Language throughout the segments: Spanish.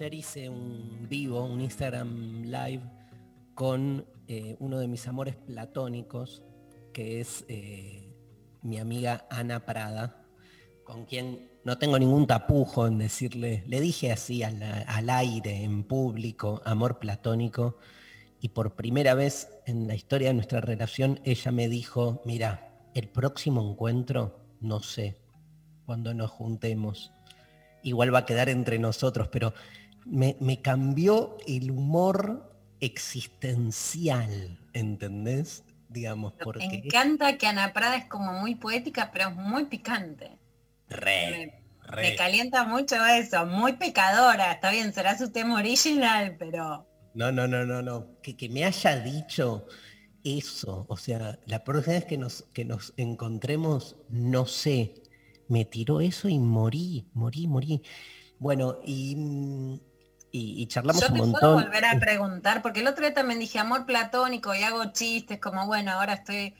ayer hice un vivo, un Instagram live con eh, uno de mis amores platónicos, que es eh, mi amiga Ana Prada, con quien no tengo ningún tapujo en decirle, le dije así al, al aire, en público, amor platónico, y por primera vez en la historia de nuestra relación, ella me dijo, mira, el próximo encuentro, no sé, cuando nos juntemos, igual va a quedar entre nosotros, pero me, me cambió el humor existencial, ¿entendés? Digamos, Me porque... encanta que Ana Prada es como muy poética, pero es muy picante. Re, re. Me calienta mucho eso, muy pecadora. Está bien, será su tema original, pero No, no, no, no, no. Que, que me haya dicho eso, o sea, la próxima vez que nos, que nos encontremos, no sé, me tiró eso y morí, morí, morí. Bueno, y, mm, y, y charlamos yo un te puedo volver a preguntar, porque el otro día también dije amor platónico y hago chistes, como bueno, ahora estoy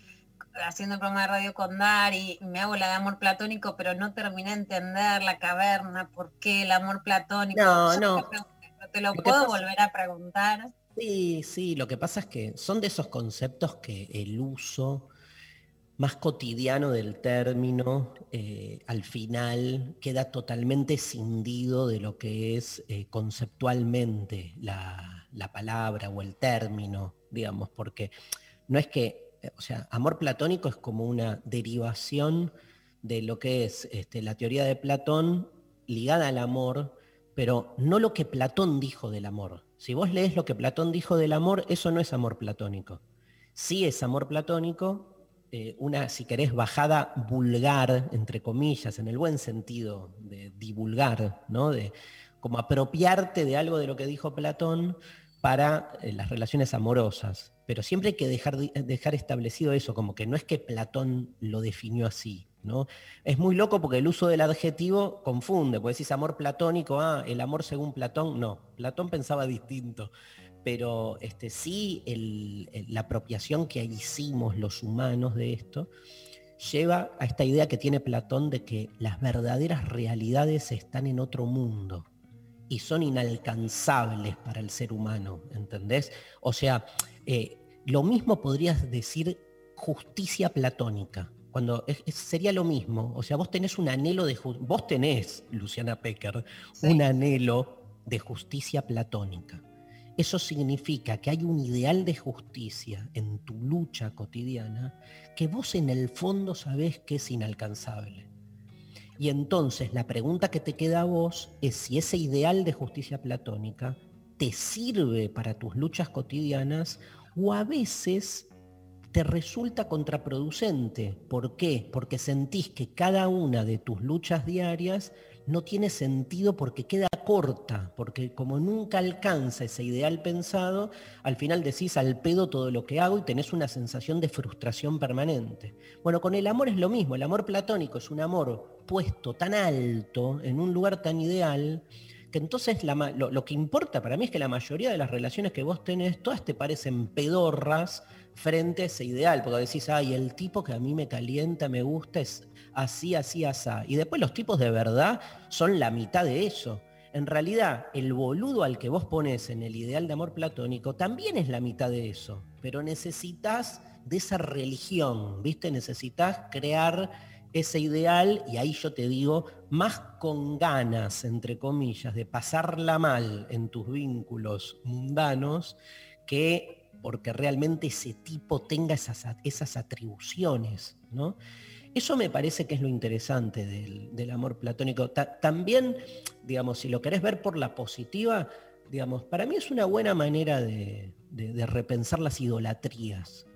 haciendo el programa de radio con Dari, y me hago la de amor platónico, pero no terminé de entender la caverna, por qué el amor platónico. No, Yo no. te lo, puedo pasa- volver a preguntar. Sí, sí, lo que pasa es que son de esos conceptos que el uso más cotidiano del término eh, al final queda totalmente cindido de lo que es eh, conceptualmente la, la palabra o el término, digamos, porque no es que, eh, o sea, amor platónico es como una derivación de lo que es este, la teoría de Platón ligada al amor, pero no lo que Platón dijo del amor. Si vos lees lo que Platón dijo del amor, eso no es amor platónico. Sí es amor platónico, eh, una, si querés, bajada vulgar, entre comillas, en el buen sentido de divulgar, ¿no? De como apropiarte de algo de lo que dijo Platón para eh, las relaciones amorosas. Pero siempre hay que dejar, dejar establecido eso, como que no es que Platón lo definió así, ¿no? Es muy loco porque el uso del adjetivo confunde, porque decís amor platónico, ah, el amor según Platón, no, Platón pensaba distinto, pero este, sí el- el- la apropiación que hicimos los humanos de esto lleva a esta idea que tiene Platón de que las verdaderas realidades están en otro mundo y son inalcanzables para el ser humano, ¿entendés? O sea, eh, lo mismo podrías decir justicia platónica. Cuando es- es- sería lo mismo, o sea, vos tenés un anhelo de vos tenés, Luciana Pecker, Sí. un anhelo de justicia platónica. Eso significa que hay un ideal de justicia en tu lucha cotidiana que vos en el fondo sabés que es inalcanzable. Y entonces la pregunta que te queda a vos es si ese ideal de justicia platónica te sirve para tus luchas cotidianas o a veces te resulta contraproducente. ¿Por qué? Porque sentís que cada una de tus luchas diarias no tiene sentido porque queda corta, porque como nunca alcanza ese ideal pensado, al final decís al pedo todo lo que hago y tenés una sensación de frustración permanente. Bueno, con el amor es lo mismo, el amor platónico es un amor puesto tan alto, en un lugar tan ideal, que entonces lo, lo que importa para mí es que la mayoría de las relaciones que vos tenés, todas te parecen pedorras frente a ese ideal, porque decís, ay, el tipo que a mí me calienta, me gusta, es así, así, así. Y después los tipos de verdad son la mitad de eso. En realidad, el boludo al que vos pones en el ideal de amor platónico también es la mitad de eso, pero necesitas de esa religión, ¿viste? Necesitas crear ese ideal y ahí yo te digo, más con ganas, entre comillas, de pasarla mal en tus vínculos mundanos que porque realmente ese tipo tenga esas, esas atribuciones, ¿no? Eso me parece que es lo interesante del, amor platónico. también, digamos, si lo querés ver por la positiva, digamos, para mí es una buena manera de, repensar las idolatrías.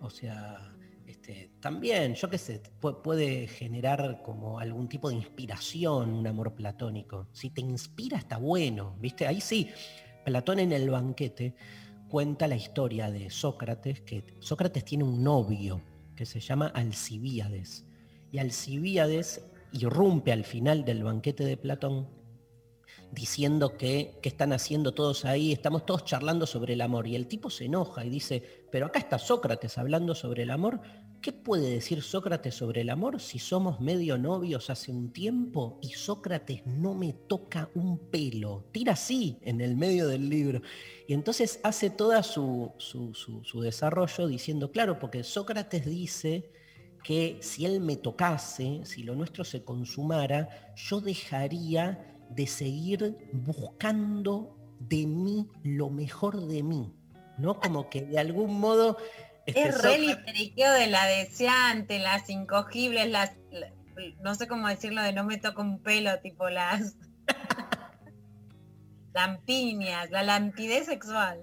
O sea, este, también, yo qué sé, puede generar como algún tipo de inspiración un amor platónico. Si te inspira está bueno, ¿viste? Ahí sí, Platón en el banquete cuenta la historia de Sócrates, que Sócrates tiene un novio que se llama Alcibíades. Y Alcibíades irrumpe al final del banquete de Platón diciendo que, ¿qué están haciendo todos ahí? Estamos todos charlando sobre el amor. Y el tipo se enoja y dice, pero acá está Sócrates hablando sobre el amor. ¿Qué puede decir Sócrates sobre el amor si somos medio novios hace un tiempo y Sócrates no me toca un pelo? Tira así en el medio del libro. Y entonces hace todo su, su, desarrollo diciendo, claro, porque Sócrates dice que si él me tocase, si lo nuestro se consumara, yo dejaría de seguir buscando de mí lo mejor de mí, ¿no? Como que de algún modo... Este, es re de la deseante, las incogibles, las, no sé cómo decirlo de no me toco un pelo, tipo las lampiñas, la lampidez sexual.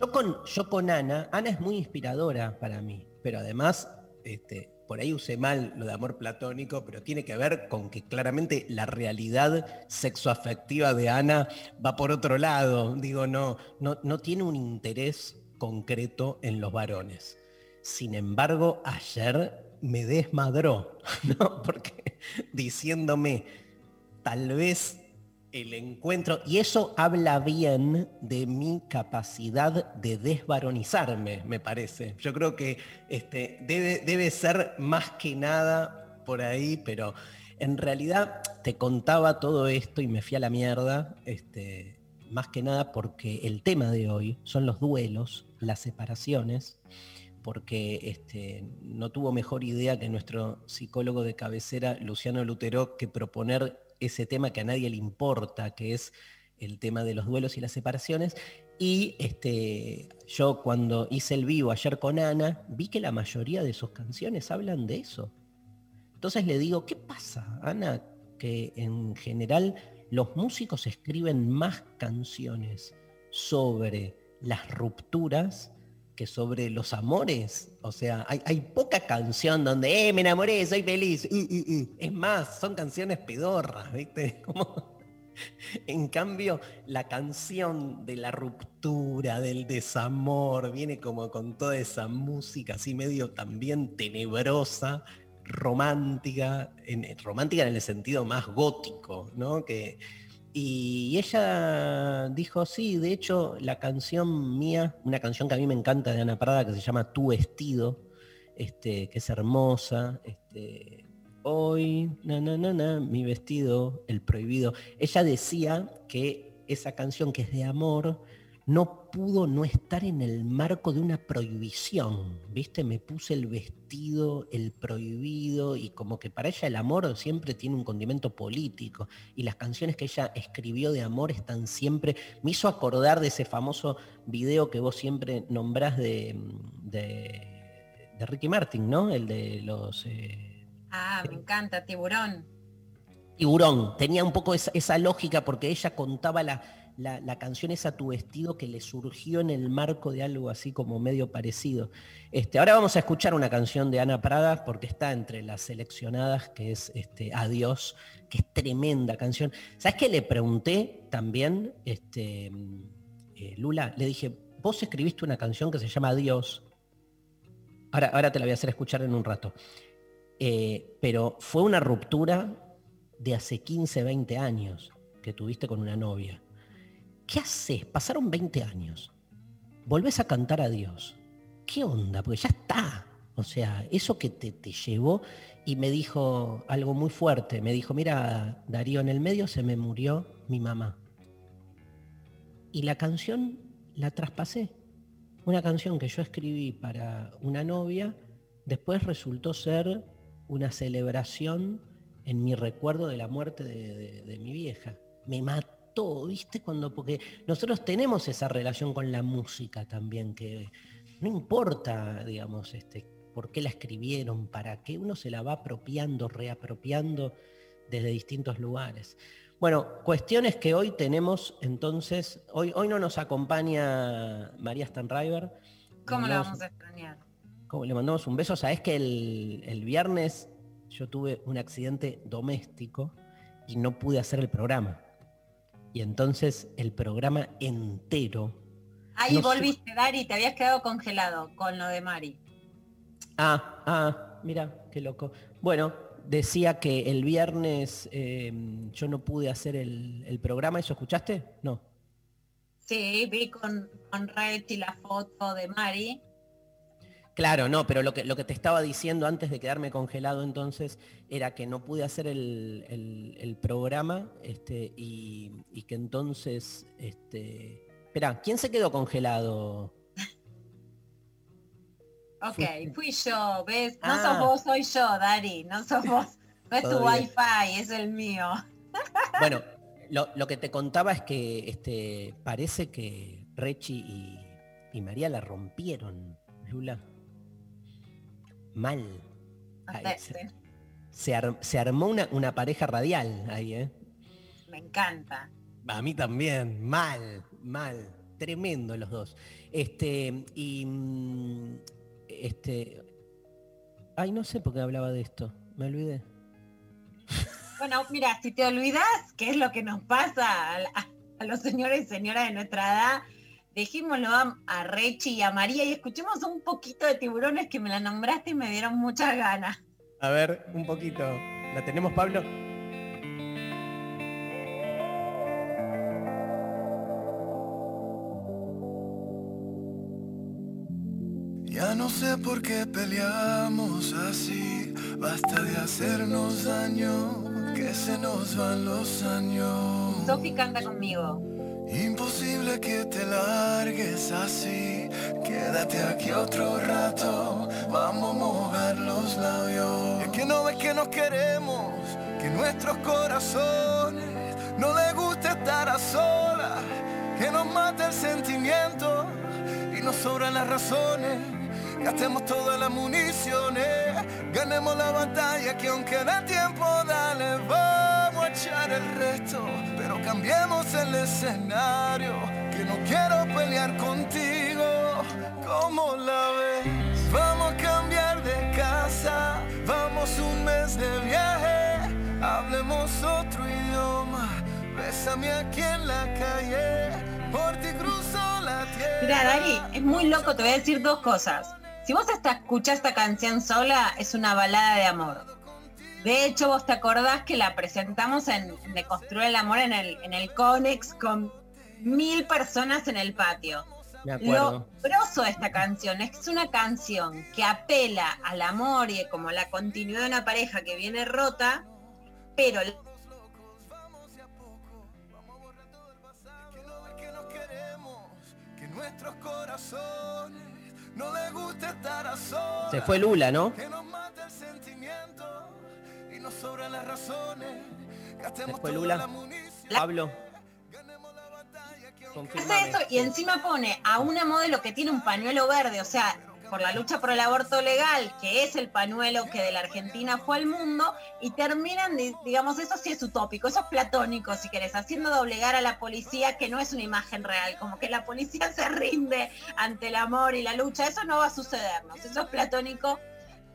Yo con, yo con Ana, Ana es muy inspiradora para mí, pero además este, por ahí usé mal lo de amor platónico, pero tiene que ver con que claramente la realidad sexoafectiva de Ana va por otro lado. Digo, no, no, no tiene un interés concreto en los varones. Sin embargo, ayer me desmadró, ¿no? Porque diciéndome, tal vez el encuentro, y eso habla bien de mi capacidad de desvaronizarme, me parece. Yo creo que este, debe, debe ser más que nada por ahí, pero en realidad te contaba todo esto y me fui a la mierda, este, más que nada porque el tema de hoy son los duelos, las separaciones, porque este, no tuvo mejor idea que nuestro psicólogo de cabecera, Luciano Lutero, que proponer ese tema que a nadie le importa, que es el tema de los duelos y las separaciones. Y este, yo cuando hice el vivo ayer con Ana, vi que la mayoría de sus canciones hablan de eso. Entonces le digo, ¿qué pasa, Ana? Que en general los músicos escriben más canciones sobre las rupturas que sobre los amores. O sea, hay, poca canción donde, eh, me enamoré, soy feliz. Es más, son canciones pedorras, ¿viste? En cambio, la canción de la ruptura, del desamor, viene como con toda esa música así medio también tenebrosa, romántica, en, romántica en el sentido más gótico, ¿no? Que, y ella dijo, sí, de hecho la canción mía, una canción que a mí me encanta de Ana Parada que se llama Tu vestido, este, que es hermosa, este, hoy, na, na, na, na, mi vestido, el prohibido. Ella decía que esa canción que es de amor, no pudo no estar en el marco de una prohibición, ¿viste? Me puse el vestido, el prohibido, y como que para ella el amor siempre tiene un condimento político, y las canciones que ella escribió de amor están siempre, me hizo acordar de ese famoso video que vos siempre nombrás de, de, Ricky Martin, ¿no? El de los... Eh, ah, me encanta, tiburón. Tiburón, tenía un poco esa lógica porque ella contaba la canción es a tu vestido que le surgió en el marco de algo así como medio parecido. Este, ahora vamos a escuchar una canción de Ana Prada porque está entre las seleccionadas, que es este, Adiós, que es tremenda canción. ¿Sabes qué le pregunté también, este, eh, Lula? Le dije, vos escribiste una canción que se llama Adiós. Ahora, ahora te la voy a hacer escuchar en un rato. Eh, pero fue una ruptura de hace 15, 20 años que tuviste con una novia. ¿Qué haces? Pasaron 20 años. Volvés a cantar a Dios. ¿Qué onda? Porque ya está. O sea, eso que te, te llevó y me dijo algo muy fuerte. Me dijo, mira, Darío, en el medio se me murió mi mamá. Y la canción la traspasé. Una canción que yo escribí para una novia, después resultó ser una celebración en mi recuerdo de la muerte de, mi vieja. Me mató faltó, ¿viste? Cuando, porque nosotros tenemos esa relación con la música también, que no importa, digamos, este, por qué la escribieron, para qué, uno se la va apropiando, reapropiando desde distintos lugares. Bueno, cuestiones que hoy tenemos, entonces, hoy, hoy no nos acompaña María Stanriver. ¿Cómo la vamos a extrañar? Le mandamos un beso. Sabes que el, el viernes yo tuve un accidente doméstico y no pude hacer el programa. Y entonces el programa entero. Ahí no volviste, Dari, te habías quedado congelado con lo de Mari. Ah, ah, mira, qué loco. Bueno, decía que el viernes eh, yo no pude hacer el, el programa, ¿eso escuchaste? No. Sí, vi con, con Rechi la foto de Mari. Claro, no, pero lo que, lo que te estaba diciendo antes de quedarme congelado entonces era que no pude hacer el, el- el programa este, y, y que entonces, este... Espera, ¿quién se quedó congelado? Ok, fui yo, ¿ves? No Ah. sos vos, soy yo, Dari, no sos vos. No es tu wifi, es el mío. Bueno, lo, lo que te contaba es que este, parece que Rechi y, y María la rompieron, Lula. Mal. Hasta- se, se ar- se armó una, una pareja radial ahí, ¿eh? Me encanta. A mí también, mal, mal, tremendo los dos. Este, y mm, este. Ay, no sé por qué hablaba de esto. Me olvidé. Bueno, mira, si te olvidas qué es lo que nos pasa a, a los señores y señoras de nuestra edad, dejémoslo a, a Rechi y a María y escuchemos un poquito de tiburones que me la nombraste y me dieron muchas ganas. A ver, un poquito. ¿La tenemos, Pablo? Ya no sé por qué peleamos así, basta de hacernos daño, que se nos van los años. Sofi canta conmigo. Imposible que te largues así, quédate aquí otro rato, vamos a mojar los labios. Es que no ves que nos queremos, que nuestros corazones no les gusta estar a solas, que nos mata el sentimiento y nos sobran las razones. Gastemos todas las municiones, ganemos la batalla que aunque da tiempo, dale, vamos a echar el resto, pero cambiemos el escenario, que no quiero pelear contigo, como la ves? Vamos a cambiar de casa, vamos un mes de viaje, hablemos otro idioma, bésame aquí en la calle, por ti cruzo la tierra. Mira, Dari, es muy loco, te voy a decir dos cosas. Si vos hasta escuchás esta canción sola, es una balada de amor. De hecho, vos te acordás que la presentamos en De Construir el Amor en el, en el Conex con mil personas en el patio. Me Lo grosso de esta canción es que es una canción que apela al amor y como la continuidad de una pareja que viene rota, pero Que no ves que nos queremos, que nuestros corazones no les gusta estar a solas. Se fue Lula, ¿no? Nos sobran las razones. Gastemos toda Lula. la munición. Pablo, hace eso y encima pone a una modelo que tiene un pañuelo verde, o sea, por la lucha por el aborto legal, que es el pañuelo que de la Argentina fue al mundo, y terminan, di- digamos, eso sí es utópico, eso es platónico, si querés, haciendo doblegar a la policía, que no es una imagen real, como que la policía se rinde ante el amor y la lucha, eso no va a sucedernos, eso es platónico,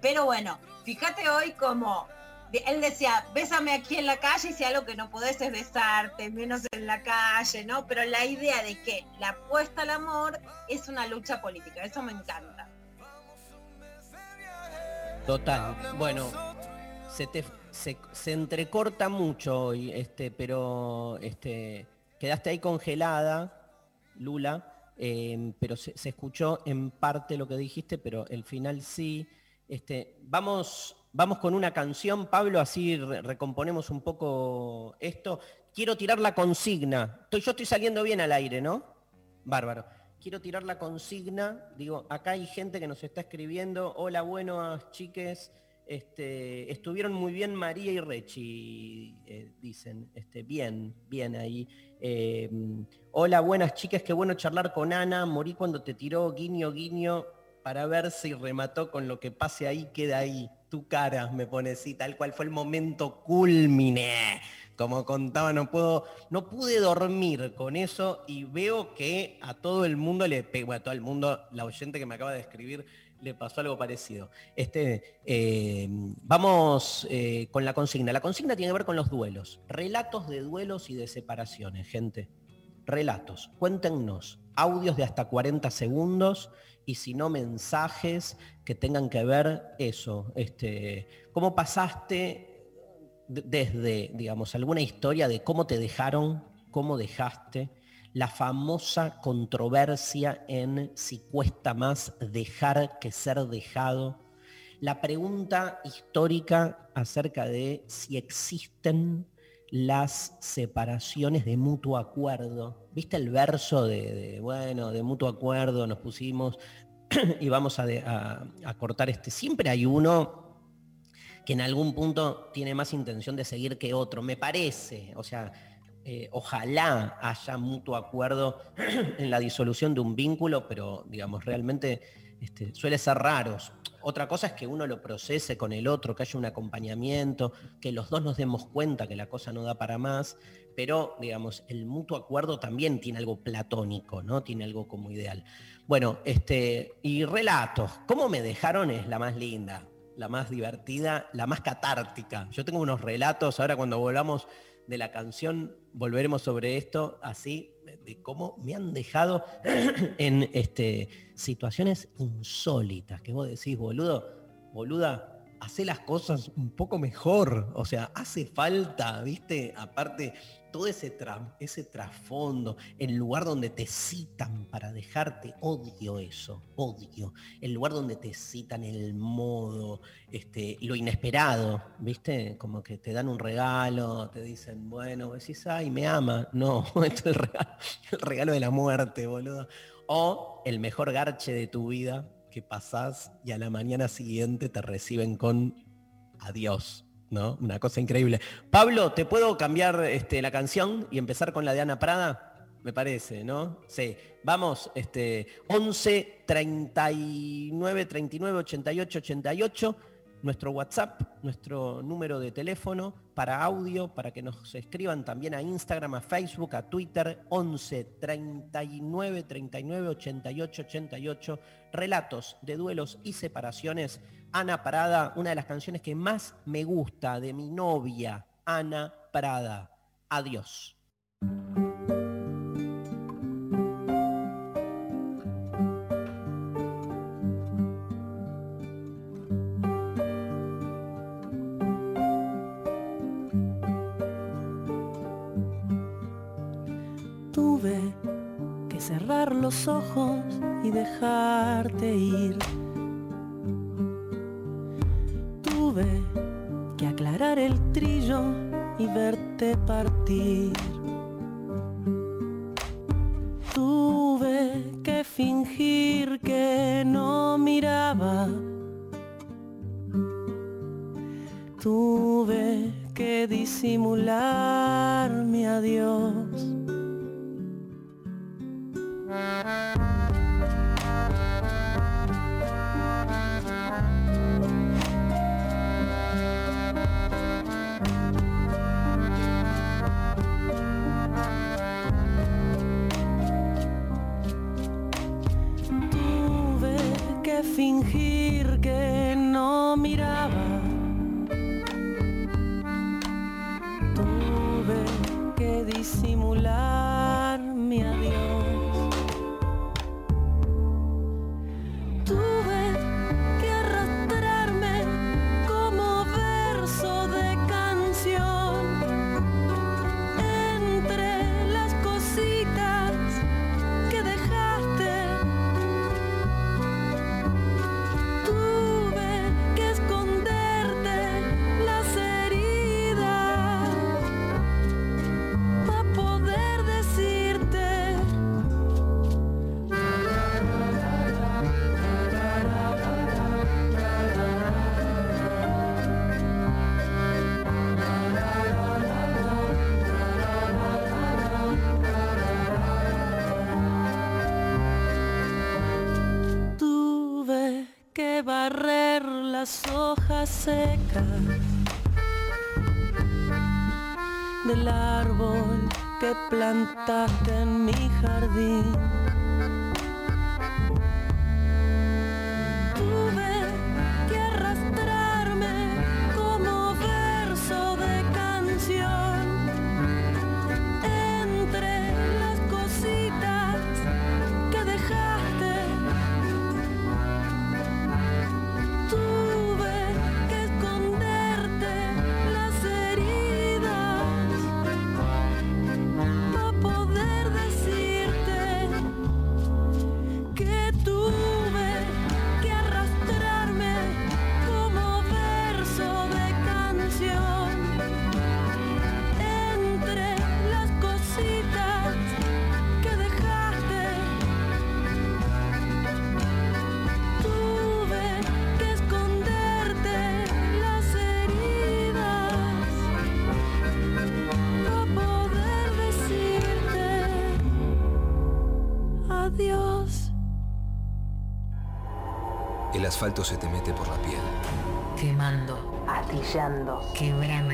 pero bueno, fíjate hoy como él decía, bésame aquí en la calle y si algo que no podés es besarte, menos en la calle, ¿no? Pero la idea de que la apuesta al amor es una lucha política, eso me encanta. Total. Bueno, se te se, entrecorta mucho hoy, este, pero este, quedaste ahí congelada, Lula, eh, pero se, se escuchó en parte lo que dijiste, pero el final sí. Este, vamos, vamos con una canción, Pablo, así re- recomponemos un poco esto. Quiero tirar la consigna. Yo estoy saliendo bien al aire, ¿no? Bárbaro. Quiero tirar la consigna. Digo, acá hay gente que nos está escribiendo. Hola, buenas chiques. Este, estuvieron muy bien María y Rechi, eh, dicen. Este, bien, bien ahí. Eh, hola, buenas chicas, qué bueno charlar con Ana. Morí cuando te tiró guiño, guiño, para ver si remató con lo que pase ahí, queda ahí. Tu cara, me pone así, tal cual fue el momento culmine. Como contaba, no puedo, no pude dormir con eso y veo que a todo el mundo le pegó, a todo el mundo, la oyente que me acaba de escribir, le pasó algo parecido. Este, eh, vamos eh, con la consigna. La consigna tiene que ver con los duelos. Relatos de duelos y de separaciones, gente. Relatos. Cuéntenos. Audios de hasta 40 segundos y si no mensajes que tengan que ver eso. Este, ¿Cómo pasaste desde, digamos, alguna historia de cómo te dejaron, cómo dejaste? la famosa controversia en si cuesta más dejar que ser dejado, la pregunta histórica acerca de si existen las separaciones de mutuo acuerdo. ¿Viste el verso de, bueno, de mutuo acuerdo nos pusimos y vamos a, cortar este? Siempre hay uno que en algún punto tiene más intención de seguir que otro, me parece. O sea, eh, ojalá haya mutuo acuerdo en la disolución de un vínculo, pero digamos, realmente este, suele ser raro. Otra cosa es que uno lo procese con el otro, que haya un acompañamiento, que los dos nos demos cuenta que la cosa no da para más, pero digamos, el mutuo acuerdo también tiene algo platónico, ¿no? Tiene algo como ideal. Bueno, este, y relatos, ¿cómo me dejaron? Es la más linda, la más divertida, la más catártica. Yo tengo unos relatos, ahora cuando volvamos de la canción, volveremos sobre esto así, de cómo me han dejado en este, situaciones insólitas, que vos decís, boludo, boluda, hace las cosas un poco mejor, o sea, hace falta, viste, aparte todo ese, trasfondo, el lugar donde te citan para dejarte, odio eso, odio. El lugar donde te citan el modo, este, lo inesperado, ¿viste? Como que te dan un regalo, te dicen, bueno, decís, ay, me ama. No, esto es el regalo, el regalo de la muerte, boludo. O el mejor garche de tu vida que pasás y a la mañana siguiente te reciben con adiós. ¿No? Una cosa increíble. Pablo, ¿te puedo cambiar este, la canción y empezar con la de Ana Prada? Me parece, ¿no? Sí. Vamos, este, 11 39 39 88 88 nuestro WhatsApp, nuestro número de teléfono para audio, para que nos escriban también a Instagram, a Facebook, a Twitter, 11 39 39 88 88, relatos de duelos y separaciones. Ana Parada, una de las canciones que más me gusta de mi novia, Ana Prada. Adiós. los ojos y dejarte ir. Verte fingir que no miraba. Tuve que disimular mi que plantaste en mi jardín. Asfalto se te mete por la piel. Quemando, Astillando. quebrando.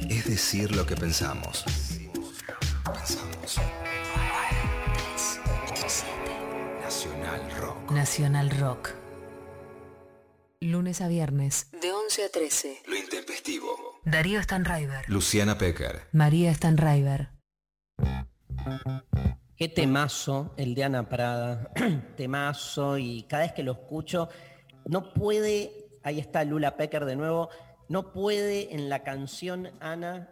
es decir lo que pensamos. Pensamos. Nacional Rock. Nacional Rock. Lunes a viernes. De 11 a 13. Lo intempestivo. Darío Stanraiver. Luciana Pecker. María Stanraiver. Qué temazo el de Ana Prada, temazo y cada vez que lo escucho no puede, ahí está Lula Pecker de nuevo, no puede en la canción Ana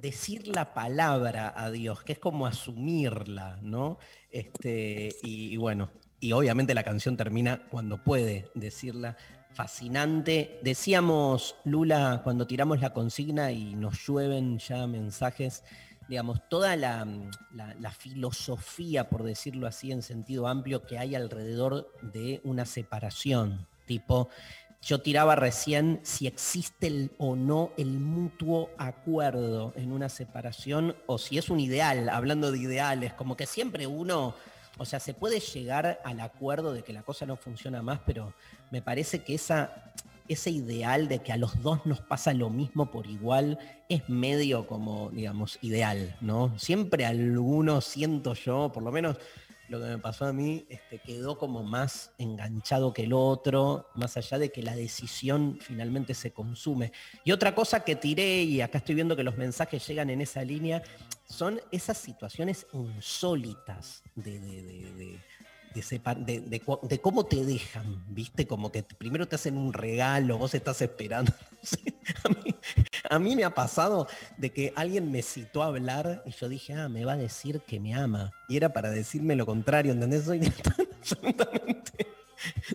decir la palabra a Dios, que es como asumirla, ¿no? Este, y, bueno, y obviamente la canción termina cuando puede decirla. Fascinante. Decíamos, Lula, cuando tiramos la consigna y nos llueven ya mensajes, digamos, toda la- la filosofía, por decirlo así, en sentido amplio, que hay alrededor de una separación. Tipo, yo tiraba recién si existe el- o no el mutuo acuerdo en una separación o si es un ideal, hablando de ideales, como que siempre uno, o sea, se puede llegar al acuerdo de que la cosa no funciona más, pero me parece que esa, ese ideal de que a los dos nos pasa lo mismo por igual es medio como, digamos, ideal, ¿no? Siempre alguno siento yo, por lo menos lo que me pasó a mí, este, quedó como más enganchado que el otro, más allá de que la decisión finalmente se consume. Y otra cosa que tiré, y acá estoy viendo que los mensajes llegan en esa línea, son esas situaciones insólitas de, de- de- de- de cómo te dejan, ¿viste? Como que primero te hacen un regalo, vos estás esperando. a, mí, me ha pasado de que alguien me citó a hablar y yo dije, ah, me va a decir que me ama. Y era para decirme lo contrario, ¿entendés? Soy absolutamente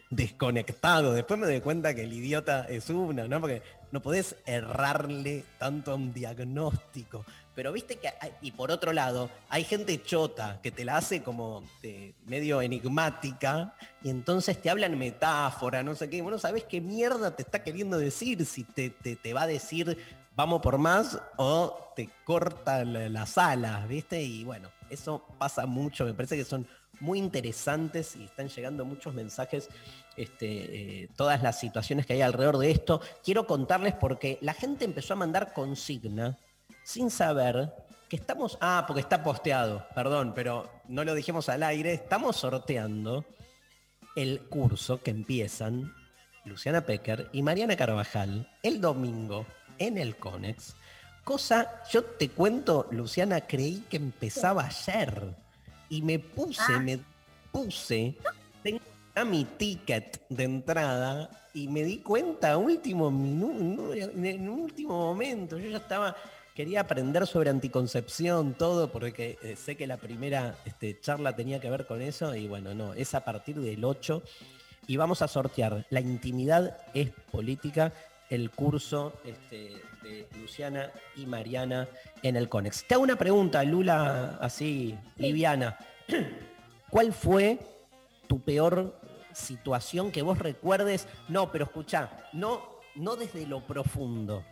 desconectado. Después me doy cuenta que el idiota es uno, ¿no? Porque no podés errarle tanto a un diagnóstico. Pero viste que, hay- y por otro lado, hay gente chota que te la hace como medio enigmática y entonces te hablan metáfora, no sé qué. Bueno, ¿sabés qué mierda te está queriendo decir? Si te, te- te va a decir vamos por más o te corta la- las alas, ¿viste? Y bueno, eso pasa mucho, me parece que son muy interesantes y están llegando muchos mensajes, este, eh, todas las situaciones que hay alrededor de esto. Quiero contarles porque la gente empezó a mandar consigna sin saber que estamos... Ah, porque está posteado, perdón, pero no lo dijimos al aire. Estamos sorteando el curso que empiezan Luciana Pecker y Mariana Carvajal el domingo en el Conex. Cosa, yo te cuento, Luciana, creí que empezaba ayer y me puse, me puse, tengo ya mi ticket de entrada y me di cuenta a último minuto, en un último momento, yo ya estaba, quería aprender sobre anticoncepción, todo, porque eh, sé que la primera este, charla tenía que ver con eso y bueno, no, es a partir del 8 y vamos a sortear La intimidad es política, el curso este, de Luciana y Mariana en el CONEX. Te hago una pregunta, Lula, así, liviana. ¿Cuál fue tu peor situación que vos recuerdes? No, pero escucha, no, no desde lo profundo,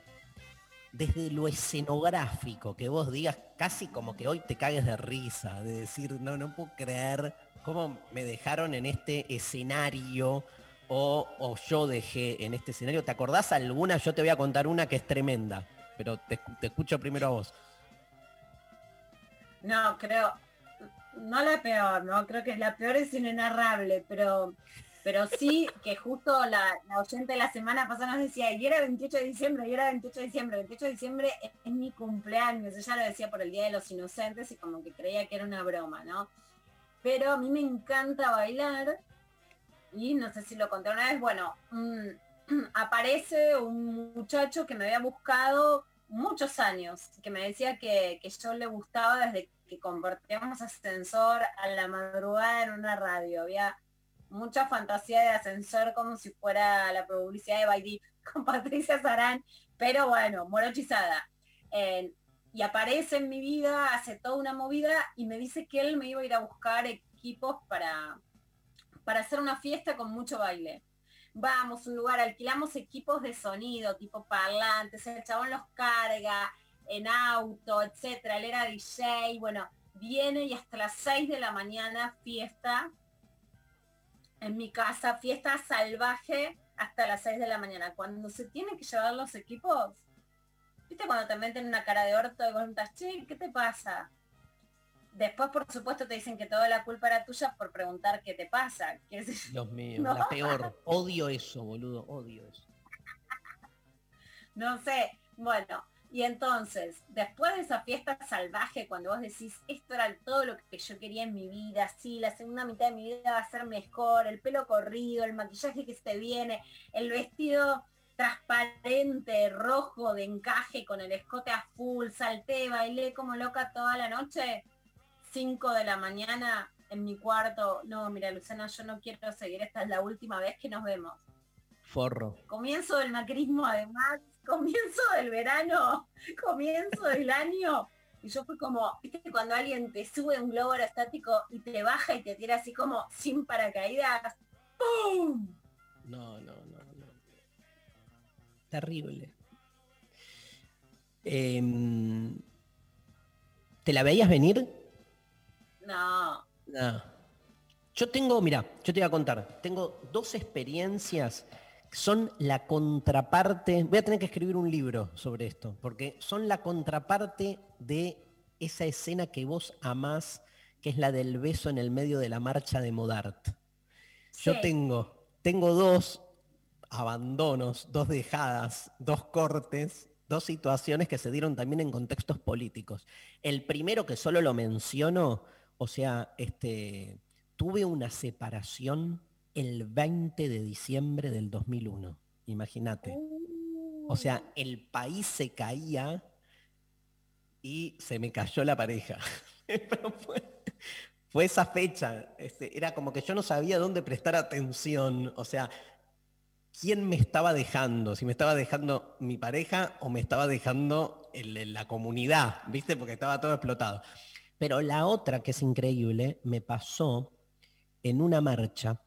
desde lo escenográfico, que vos digas casi como que hoy te cagues de risa, de decir, no, no puedo creer cómo me dejaron en este escenario o, o yo dejé en este escenario. ¿Te acordás alguna? Yo te voy a contar una que es tremenda, pero te, te escucho primero a vos. No, creo, no la peor, ¿no? Creo que la peor es inenarrable, pero pero sí que justo la, la oyente de la semana pasada nos decía, y era 28 de diciembre, y era 28 de diciembre, 28 de diciembre es, mi cumpleaños, ella lo decía por el Día de los Inocentes y como que creía que era una broma, ¿no? Pero a mí me encanta bailar y no sé si lo conté una vez, bueno, mm, aparece un muchacho que me había buscado muchos años, que me decía que, que yo le gustaba desde que compartíamos ascensor a la madrugada en una radio. Había mucha fantasía de ascensor como si fuera la publicidad de Baidip con Patricia Sarán, pero bueno, morochizada. Y aparece en mi vida, hace toda una movida y me dice que él me iba a ir a buscar equipos para, para hacer una fiesta con mucho baile. Vamos un lugar, alquilamos equipos de sonido, tipo parlantes, el chabón los carga en auto, etcétera, él era DJ, bueno, viene y hasta las 6 de la mañana fiesta en mi casa, fiesta salvaje hasta las 6 de la mañana. Cuando se tienen que llevar los equipos, ¿viste cuando te meten una cara de orto y preguntas, che, ¿qué te pasa? Después, por supuesto, te dicen que toda la culpa era tuya por preguntar qué te pasa. ¿Qué es? Dios mío, No. la peor. Odio eso, boludo, odio eso. No sé. Bueno, y entonces, después de esa fiesta salvaje, cuando vos decís, esto era todo lo que yo quería en mi vida, sí, la segunda mitad de mi vida va a ser mejor, el pelo corrido, el maquillaje que se te viene, el vestido transparente, rojo, de encaje, con el escote a full, salté, bailé como loca toda la noche, 5 de la mañana en mi cuarto, no, mira Luciana, yo no quiero seguir, esta es la última vez que nos vemos. Forro. Comienzo del macrismo además, comienzo del verano, comienzo del año. Y yo fui como, viste cuando alguien te sube un globo aerostático y te baja y te tira así como sin paracaídas. ¡Pum! No, no, no, no. Terrible. Em, ¿Te la veías venir? No. No. Yo tengo, mira, yo te voy a contar, tengo dos experiencias son la contraparte, voy a tener que escribir un libro sobre esto, porque son la contraparte de esa escena que vos amás, que es la del beso en el medio de la marcha de Modart. Yo tengo, tengo dos abandonos, dos dejadas, dos cortes, dos situaciones que se dieron también en contextos políticos. El primero que solo lo menciono, o sea, este, tuve una separación el 20 de diciembre del 2001. Imagínate. O sea, el país se caía y se me cayó la pareja. Fue, fue esa fecha. este, era como que yo no sabía dónde prestar atención. O sea, quién me estaba dejando, si me estaba dejando mi pareja o me estaba dejando el- la comunidad, ¿viste? Porque estaba todo explotado. Pero la otra que es increíble, me pasó en una marcha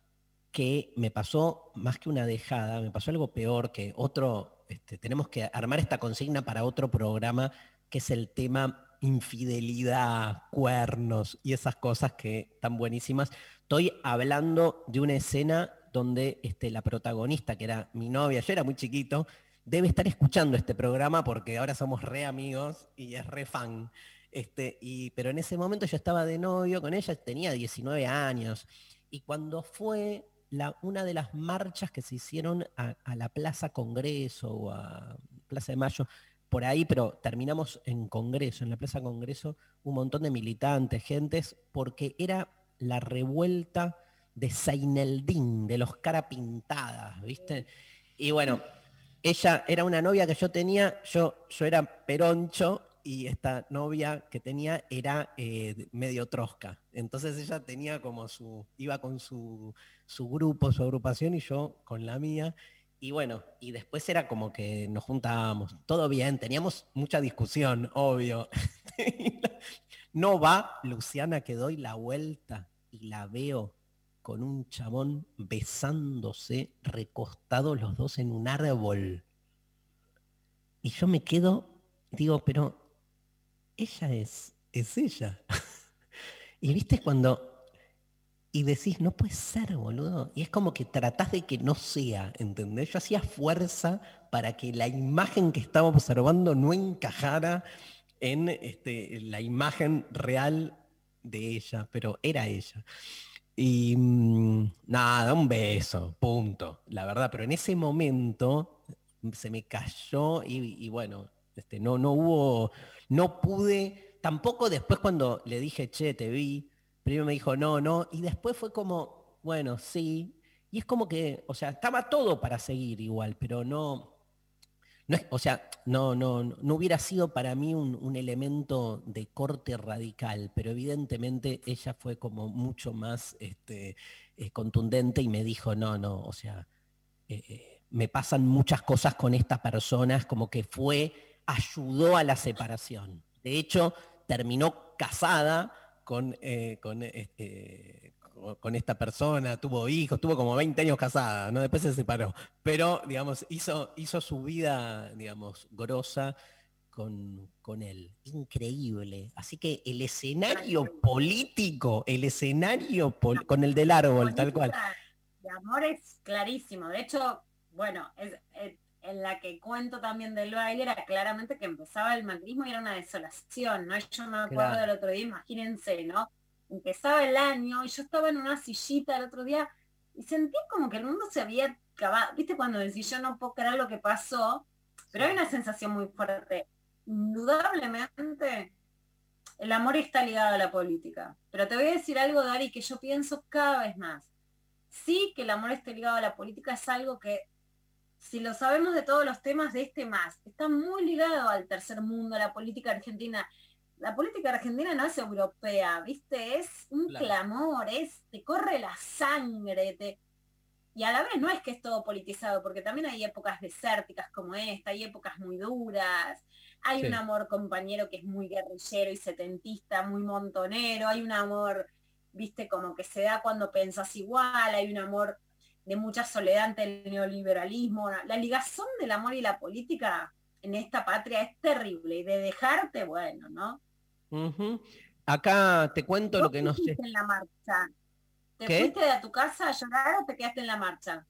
que me pasó más que una dejada, me pasó algo peor que otro, este, tenemos que armar esta consigna para otro programa, que es el tema infidelidad, cuernos y esas cosas que están buenísimas. Estoy hablando de una escena donde este, la protagonista, que era mi novia, yo era muy chiquito, debe estar escuchando este programa porque ahora somos re amigos y es re fan. Este, y, pero en ese momento yo estaba de novio con ella, tenía 19 años. Y cuando fue una de las marchas que se hicieron a, la Plaza Congreso o a Plaza de Mayo, por ahí, pero terminamos en Congreso, en la Plaza Congreso, un montón de militantes, gentes, porque era la revuelta de Seineldín, de los cara pintadas, ¿viste? Y bueno, ella era una novia que yo tenía, yo, yo era peroncho y esta novia que tenía era eh, medio trosca. Entonces ella tenía como su, iba con su, su grupo, su agrupación y yo con la mía. Y bueno, y después era como que nos juntábamos, todo bien, teníamos mucha discusión, obvio. no va Luciana que doy la vuelta y la veo con un chabón besándose, recostados los dos en un árbol. Y yo me quedo, digo, pero ella es, es ella. y viste cuando, y decís, no puede ser, boludo. Y es como que tratás de que no sea, ¿entendés? Yo hacía fuerza para que la imagen que estaba observando no encajara en este, la imagen real de ella, pero era ella. Y mm, nada, un beso, punto, la verdad, pero en ese momento se me cayó y, y bueno, este, no, no hubo, no pude, tampoco después cuando le dije, che, te vi, primero me dijo, no, no, y después fue como, bueno, sí, y es como que, o sea, estaba todo para seguir igual, pero no, no o sea, no, no, no hubiera sido para mí un, un elemento de corte radical, pero evidentemente ella fue como mucho más este, eh, contundente y me dijo, no, no, o sea, eh, eh, me pasan muchas cosas con estas personas, como que fue, ayudó a la separación. De hecho, terminó casada con, eh, con, este, con- con esta persona, tuvo hijos, tuvo como 20 años casada, ¿no? Después se separó. Pero, digamos, hizo, hizo su vida, digamos, grosa con, con él. Increíble. Así que el escenario político, el escenario con el del árbol, tal cual. De amor es clarísimo. De hecho, bueno, es, es- en la que cuento también del baile era claramente que empezaba el macrismo y era una desolación, ¿no? Yo me acuerdo Claro. del otro día, imagínense, ¿no? Empezaba el año y yo estaba en una sillita el otro día y sentí como que el mundo se había acabado. ¿Viste cuando decís yo no puedo creer lo que pasó? Pero hay una sensación muy fuerte. Indudablemente el amor está ligado a la política. Pero te voy a decir algo, Dari, que yo pienso cada vez más. Sí que el amor esté ligado a la política es algo que, si lo sabemos de todos los temas de este más, está muy ligado al tercer mundo, a la política argentina. La política argentina no es europea, ¿viste? Es un Claro. clamor, es, te corre la sangre, te... Y a la vez no es que es todo politizado, porque también hay épocas desérticas como esta, hay épocas muy duras, hay Sí. un amor compañero que es muy guerrillero y setentista, muy montonero, hay un amor, viste, como que se da cuando pensás igual, hay un amor de mucha soledad ante el neoliberalismo. La ligazón del amor y la política en esta patria es terrible, y de dejarte, bueno, ¿no? Acá te cuento lo ¿Vos que no sé. en la marcha? ¿Te ¿Qué? fuiste a tu casa a llorar o te quedaste en la marcha?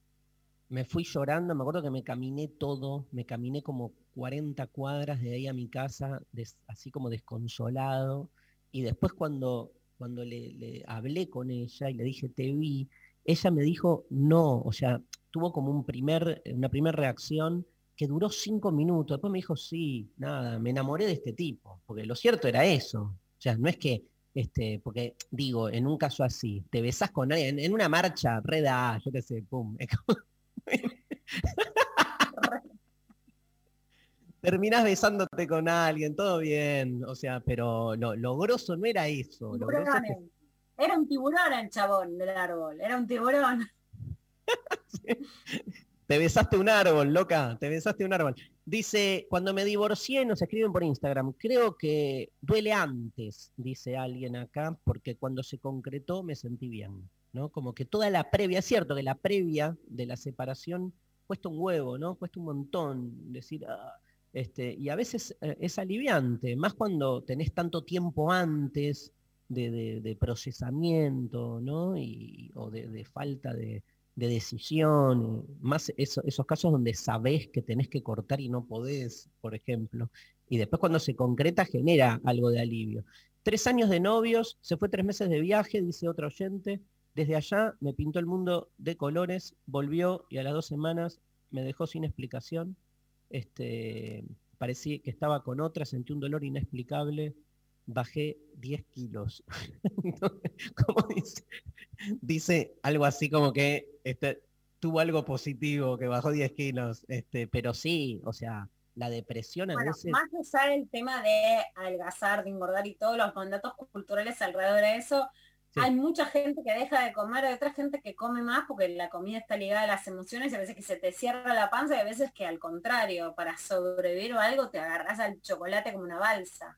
Me fui llorando, me acuerdo que me caminé todo, me caminé como 40 cuadras de ahí a mi casa, des- así como desconsolado. Y después cuando, cuando le, le hablé con ella y le dije, te vi, ella me dijo, no, o sea, tuvo como un primer, una primera reacción que duró cinco minutos. Después me dijo, sí, nada, me enamoré de este tipo, porque lo cierto era eso. O sea, no es que, este, porque digo, en un caso así, te besás con alguien, en una marcha, reda, yo qué sé, pum, terminás besándote con alguien, todo bien, o sea, pero lo, lo grosso no era eso, lo grosso es que. Era un tiburón el chabón del árbol, era un tiburón. te besaste un árbol, loca, te besaste un árbol. Dice, cuando me divorcié, nos escriben por Instagram, creo que duele antes, dice alguien acá, porque cuando se concretó me sentí bien, ¿no? Como que toda la previa, es cierto que la previa de la separación cuesta un huevo, ¿no? Cuesta un montón decir, "Ah", este, y a veces eh, es aliviante, más cuando tenés tanto tiempo antes de, procesamiento, ¿no? Y, o de, falta de, de decisión, más eso- esos casos donde sabés que tenés que cortar y no podés, por ejemplo. Y después cuando se concreta genera algo de alivio. Tres años de novios, se fue tres meses de viaje, dice otro oyente. Desde allá me pintó el mundo de colores, volvió y a las dos semanas me dejó sin explicación. Este, parecía que estaba con otra, sentí un dolor inexplicable, bajé 10 kilos. ¿Cómo dice? Dice algo así como que este, tuvo algo positivo, que bajó 10 kilos, este, pero sí, o sea, la depresión a Bueno, veces... más allá del tema de adelgazar, de engordar y todos los mandatos culturales alrededor de eso, Sí. hay mucha gente que deja de comer, hay otra gente que come más porque la comida está ligada a las emociones y a veces que se te cierra la panza y a veces que al contrario, para sobrevivir o algo te agarras al chocolate como una balsa.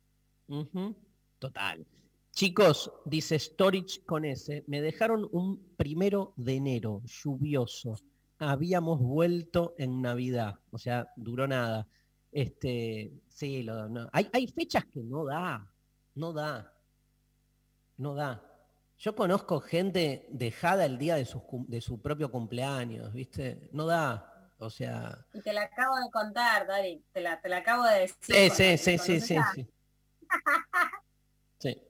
Total. Chicos, dice Storage con S, me dejaron un primero de enero, lluvioso. Habíamos vuelto en Navidad, o sea, duró nada. Este, sí, lo- no. Hay, hay fechas que no da, no da, no da. Yo conozco gente dejada el día de, sus de su propio cumpleaños, ¿viste? No da, o sea... Y te la acabo de contar, Dari, te la, te la acabo de decir. Sí, sí, sí, sí, sí. Sí.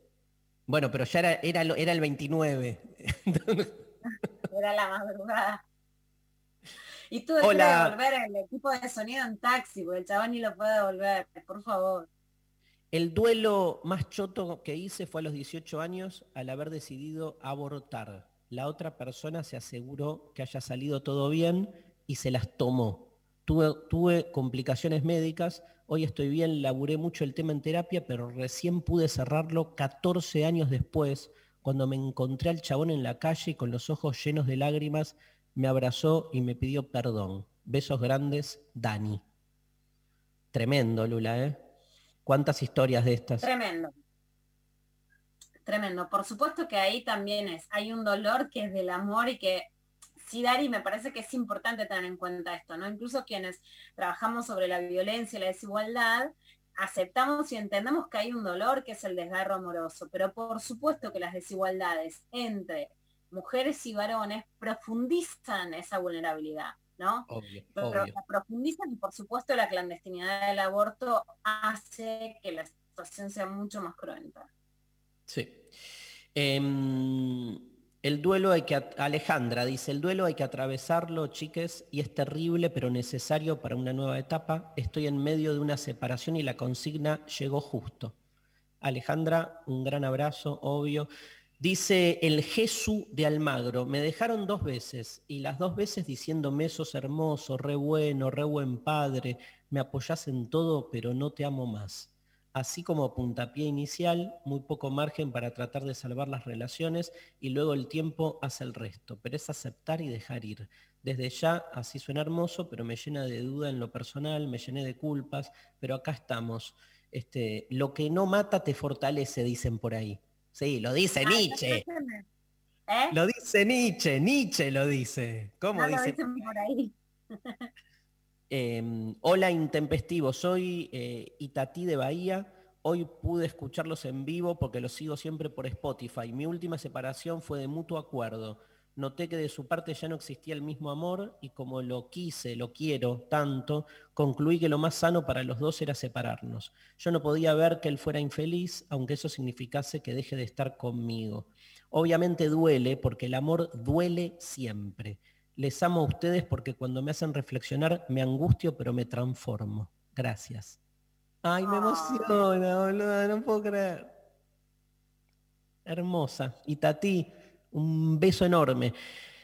Bueno, pero ya era, era, era el 29. Era la madrugada. Y tuve que devolver el equipo de sonido en taxi, porque el chabón ni lo puede devolver, por favor. El duelo más choto que hice fue a los 18 años al haber decidido abortar. La otra persona se aseguró que haya salido todo bien y se las tomó. Tuve, tuve complicaciones médicas, hoy estoy bien, laburé mucho el tema en terapia, pero recién pude cerrarlo 14 años después, cuando me encontré al chabón en la calle y con los ojos llenos de lágrimas, me abrazó y me pidió perdón. Besos grandes, Dani. Tremendo, Lula, ¿eh? ¿Cuántas historias de estas? Tremendo. Tremendo. Por supuesto que ahí también es, hay un dolor que es del amor y que sí, Dari, me parece que es importante tener en cuenta esto, ¿no? Incluso quienes trabajamos sobre la violencia y la desigualdad, aceptamos y entendemos que hay un dolor que es el desgarro amoroso, pero por supuesto que las desigualdades entre mujeres y varones profundizan esa vulnerabilidad, ¿no? Obvio, pero obvio. la profundizan y por supuesto la clandestinidad del aborto hace que la situación sea mucho más cruenta. Sí. Em, el duelo hay que... Alejandra dice, el duelo hay que atravesarlo, chiques, y es terrible, pero necesario para una nueva etapa. Estoy en medio de una separación y la consigna llegó justo. Alejandra, un gran abrazo, obvio. Dice el Jesús de Almagro, me dejaron dos veces y las dos veces diciéndome sos hermoso, re bueno, re buen padre, me apoyás en todo, pero no te amo más. Así como puntapié inicial, muy poco margen para tratar de salvar las relaciones y luego el tiempo hace el resto, pero es aceptar y dejar ir. Desde ya, así suena hermoso, pero me llena de duda en lo personal, me llené de culpas, pero acá estamos. Este, lo que no mata te fortalece, dicen por ahí. Sí, lo dice Nietzsche. ¿Eh? Lo dice Nietzsche, Nietzsche lo dice. ¿Cómo No lo dice? dicen por ahí. Eh, hola intempestivo, soy eh, Itatí de Bahía. Hoy pude escucharlos en vivo porque los sigo siempre por Spotify. Mi última separación fue de mutuo acuerdo. Noté que de su parte ya no existía el mismo amor y como lo quise, lo quiero tanto, concluí que lo más sano para los dos era separarnos. Yo no podía ver que él fuera infeliz, aunque eso significase que deje de estar conmigo. Obviamente duele porque el amor duele siempre. Les amo a ustedes porque cuando me hacen reflexionar me angustio pero me transformo. Gracias. Ay, me emociona, boludo, no puedo creer. Hermosa. Y Tati, un beso enorme.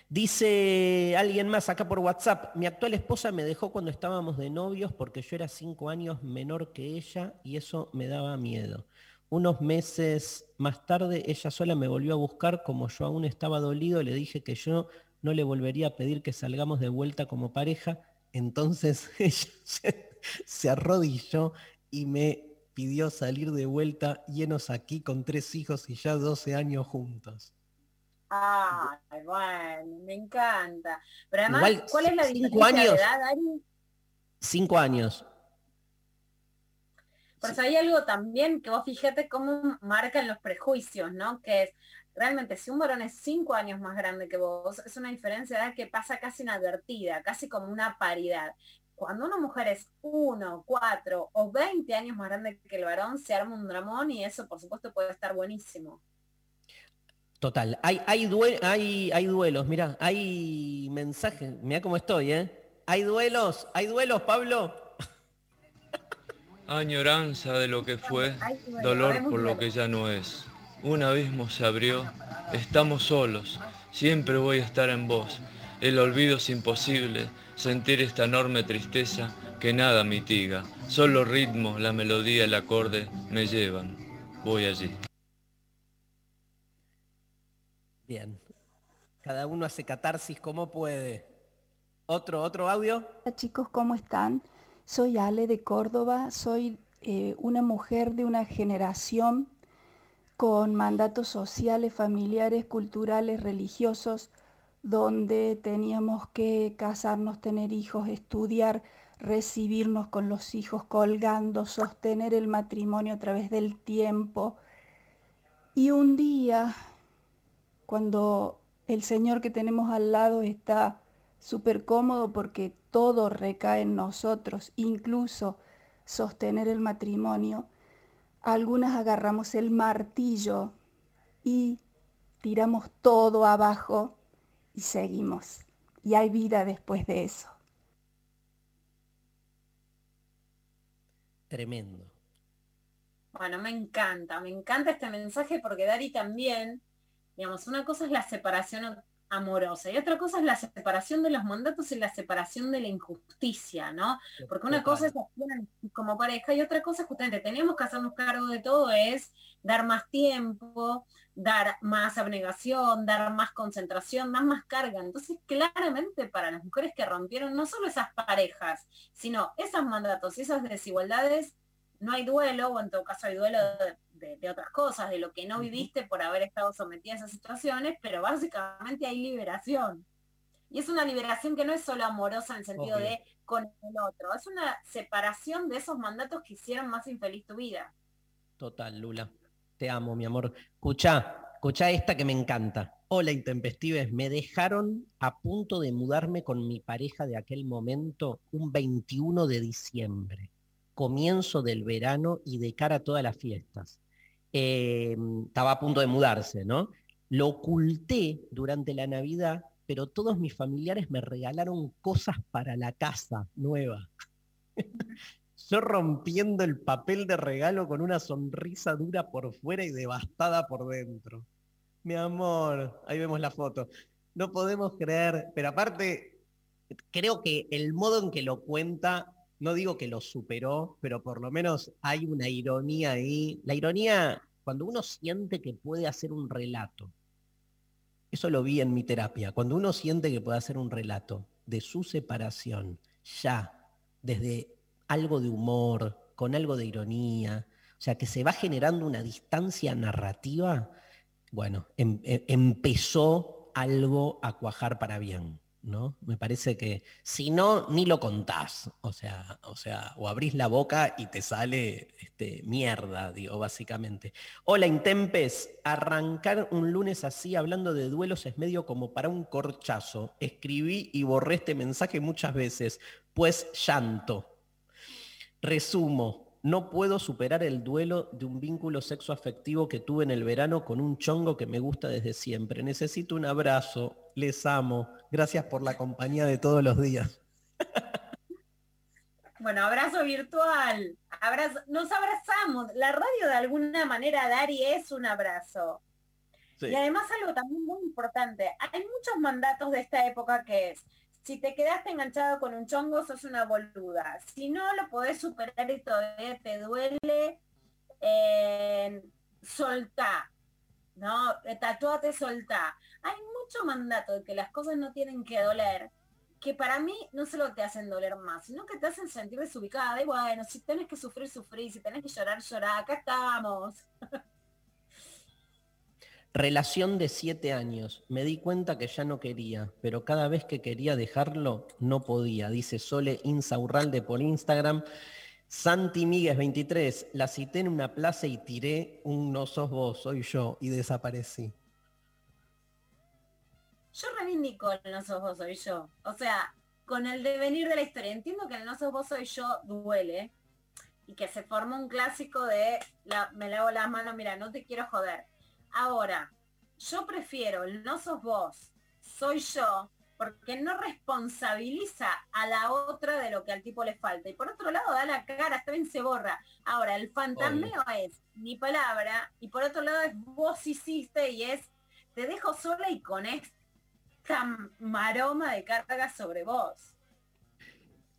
Dice alguien más acá por WhatsApp, mi actual esposa me dejó cuando estábamos de novios porque yo era cinco años menor que ella y eso me daba miedo. Unos meses más tarde ella sola me volvió a buscar, como yo aún estaba dolido, le dije que yo no le volvería a pedir que salgamos de vuelta como pareja. Entonces ella se, arrodilló y me pidió salir de vuelta llenos aquí con tres hijos y ya 12 años juntos. Ay, bueno, me encanta. Pero además, Igual, ¿cuál es la cinco diferencia años. de edad, Dari? Cinco años. Por eso hay algo también que vos fíjate cómo marcan los prejuicios, ¿no? Que es, realmente si un varón es cinco años más grande que vos, es una diferencia de edad que pasa casi inadvertida, casi como una paridad. Cuando una mujer es uno, cuatro o 20 años más grande que el varón, se arma un dramón y eso por supuesto puede estar buenísimo. Total, hay, hay, due- hay, hay duelos, mira, hay mensajes, mira cómo estoy, ¿eh? Hay duelos, hay duelos, Pablo. Añoranza de lo que fue, dolor por lo que ya no es. Un abismo se abrió, estamos solos, siempre voy a estar en vos. El olvido es imposible, sentir esta enorme tristeza que nada mitiga. Solo ritmo, la melodía, el acorde me llevan. Voy allí. Bien, cada uno hace catarsis como puede. Otro, otro audio. Hola chicos, ¿cómo están? Soy Ale de Córdoba, soy eh, una mujer de una generación con mandatos sociales, familiares, culturales, religiosos, donde teníamos que casarnos, tener hijos, estudiar, recibirnos con los hijos colgando, sostener el matrimonio a través del tiempo. Y un día, cuando el Señor que tenemos al lado está súper cómodo porque todo recae en nosotros, incluso sostener el matrimonio, algunas agarramos el martillo y tiramos todo abajo y seguimos. Y hay vida después de eso. Tremendo. Bueno, me encanta, me encanta este mensaje porque Dari también, digamos, una cosa es la separación amorosa y otra cosa es la separación de los mandatos y la separación de la injusticia, ¿no? Porque una cosa es como pareja y otra cosa es justamente tenemos que hacernos cargo de todo es dar más tiempo, dar más abnegación, dar más concentración, dar más carga. Entonces, claramente para las mujeres que rompieron no solo esas parejas, sino esos mandatos y esas desigualdades, no hay duelo, o en todo caso hay duelo de, de- de otras cosas, de lo que no viviste por haber estado sometida a esas situaciones, pero básicamente hay liberación. Y es una liberación que no es solo amorosa en el sentido de con el otro, es una separación de esos mandatos que hicieron más infeliz tu vida. Total, Lula. Te amo, mi amor. Escuchá, escuchá esta que me encanta. Hola, intempestives. Me dejaron a punto de mudarme con mi pareja de aquel momento un 21 de diciembre, comienzo del verano y de cara a todas las fiestas. Eh, estaba a punto de mudarse, ¿no? Lo oculté durante la Navidad, pero todos mis familiares me regalaron cosas para la casa nueva. Yo rompiendo el papel de regalo con una sonrisa dura por fuera y devastada por dentro. Mi amor, ahí vemos la foto. No podemos creer, pero aparte, creo que el modo en que lo cuenta, no digo que lo superó, pero por lo menos hay una ironía ahí. La ironía, cuando uno siente que puede hacer un relato, eso lo vi en mi terapia, cuando uno siente que puede hacer un relato de su separación, ya, desde algo de humor, con algo de ironía, o sea, que se va generando una distancia narrativa, bueno, em- em- empezó algo a cuajar para bien, ¿no? Me parece que si no, ni lo contás, o sea, o sea, o abrís la boca y te sale este, mierda, digo, básicamente. Hola, Intempes, arrancar un lunes así hablando de duelos es medio como para un corchazo. Escribí y borré este mensaje muchas veces, pues llanto. Resumo, no puedo superar el duelo de un vínculo sexoafectivo que tuve en el verano con un chongo que me gusta desde siempre. Necesito un abrazo, les amo, gracias por la compañía de todos los días. Bueno, abrazo virtual. Abrazo, nos abrazamos. La radio de alguna manera, Dari, es un abrazo. Sí. Y además algo también muy importante. Hay muchos mandatos de esta época que es, si te quedaste enganchado con un chongo, sos una boluda. Si no lo podés superar y todavía te duele, eh, soltá. ¿No? Eh, Tatuate, soltá. Hay mucho mandato de que las cosas no tienen que doler, que para mí no solo te hacen doler más, sino que te hacen sentir desubicada. Y bueno, si tenés que sufrir, sufrir, si tenés que llorar, llorar, acá estamos. Relación de siete años. Me di cuenta que ya no quería, pero cada vez que quería dejarlo, no podía. Dice Sole Insaurralde por Instagram. Santi Míguez 23. La cité en una plaza y tiré un no sos vos, soy yo, y desaparecí. yo reivindico el no sos vos soy yo. O sea, con el devenir de la historia. Entiendo que el no sos vos soy yo duele. Y que se formó un clásico de me lavo las manos, mira, no te quiero joder. Ahora, yo prefiero el no sos vos, soy yo, porque no responsabiliza a la otra de lo que al tipo le falta. Y por otro lado da la cara, está bien se borra. Ahora, el fantasmeo es mi palabra, y por otro lado es vos hiciste y es te dejo sola y con esta maroma de carga sobre vos.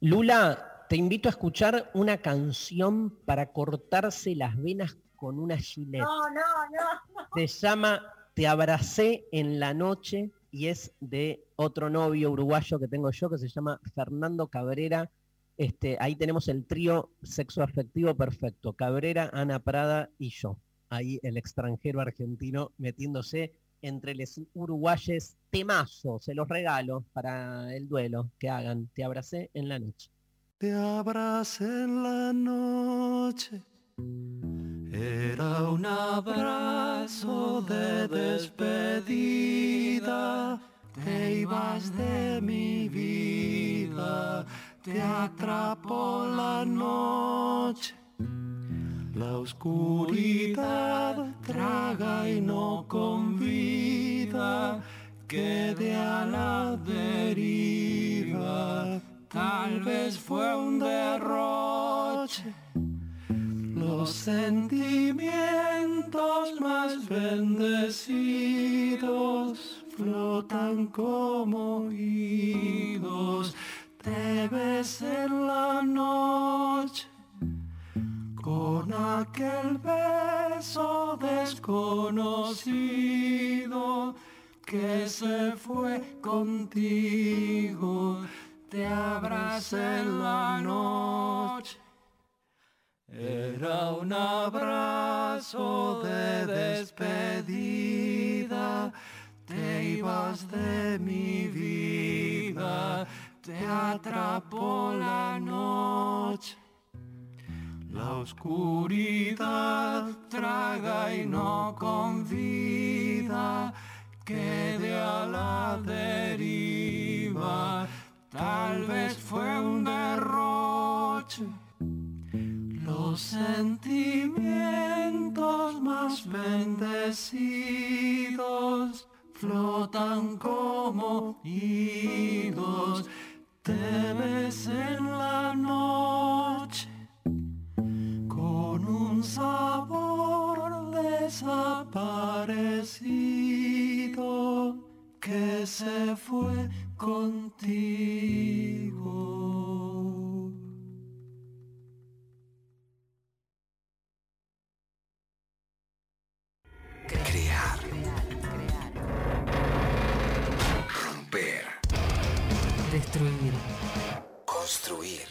Lula, te invito a escuchar una canción para cortarse las venas con una gilet. No, no, no. Se llama Te abracé en la noche y es de otro novio uruguayo que tengo yo que se llama Fernando Cabrera. Este, ahí tenemos el trío sexo afectivo perfecto, Cabrera, Ana Prada y yo. Ahí el extranjero argentino metiéndose entre los uruguayes temazo, se los regalo para el duelo que hagan. Te abracé en la noche. Te abracé en la noche. Era un abrazo de despedida. Te ibas de mi vida. Te atrapó la noche. La oscuridad traga y no convida, quede a la deriva. Tal vez fue un derroche. Los sentimientos más bendecidos flotan como idos. Te ves en la noche con aquel beso desconocido que se fue contigo, te abracé en la noche. Era un abrazo de despedida, te ibas de mi vida, te atrapó la noche. La oscuridad traga y no convida, quede a la deriva. Tal vez fue un derroche. Los sentimientos más bendecidos flotan como idos. Te ves en la noche con un sabor desaparecido que se fue contigo. Construir.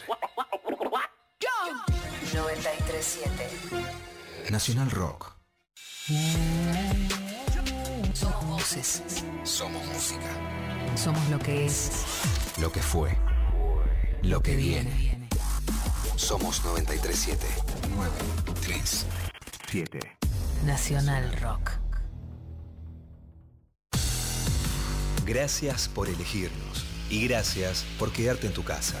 937. Nacional Rock. Somos voces. Somos música. Somos lo que es. Lo que fue. Lo que viene. viene. Somos 937. 9, 3, 7. Nacional Rock. Gracias por elegirnos y gracias por quedarte en tu casa.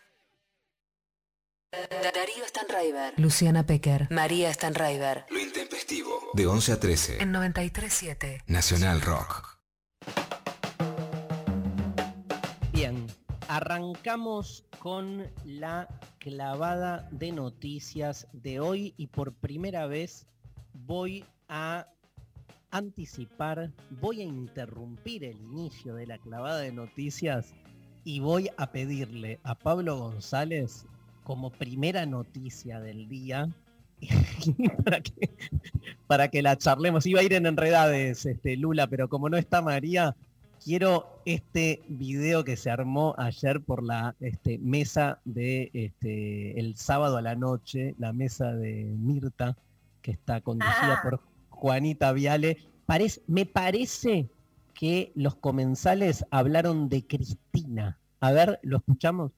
Darío Stanraiver. Luciana Pecker. María Stanraiver. Lo intempestivo. De 11 a 13. En 937. Nacional Rock. Bien, arrancamos con la clavada de noticias de hoy y por primera vez voy a anticipar, voy a interrumpir el inicio de la clavada de noticias y voy a pedirle a Pablo González como primera noticia del día para que, para que la charlemos. Iba a ir en enredades, este, Lula, pero como no está María, quiero este video que se armó ayer por la este, mesa de este, el sábado a la noche, la mesa de Mirta, que está conducida Ah. por Juanita Viale. Parece- me parece que los comensales hablaron de Cristina. A ver, ¿lo escuchamos?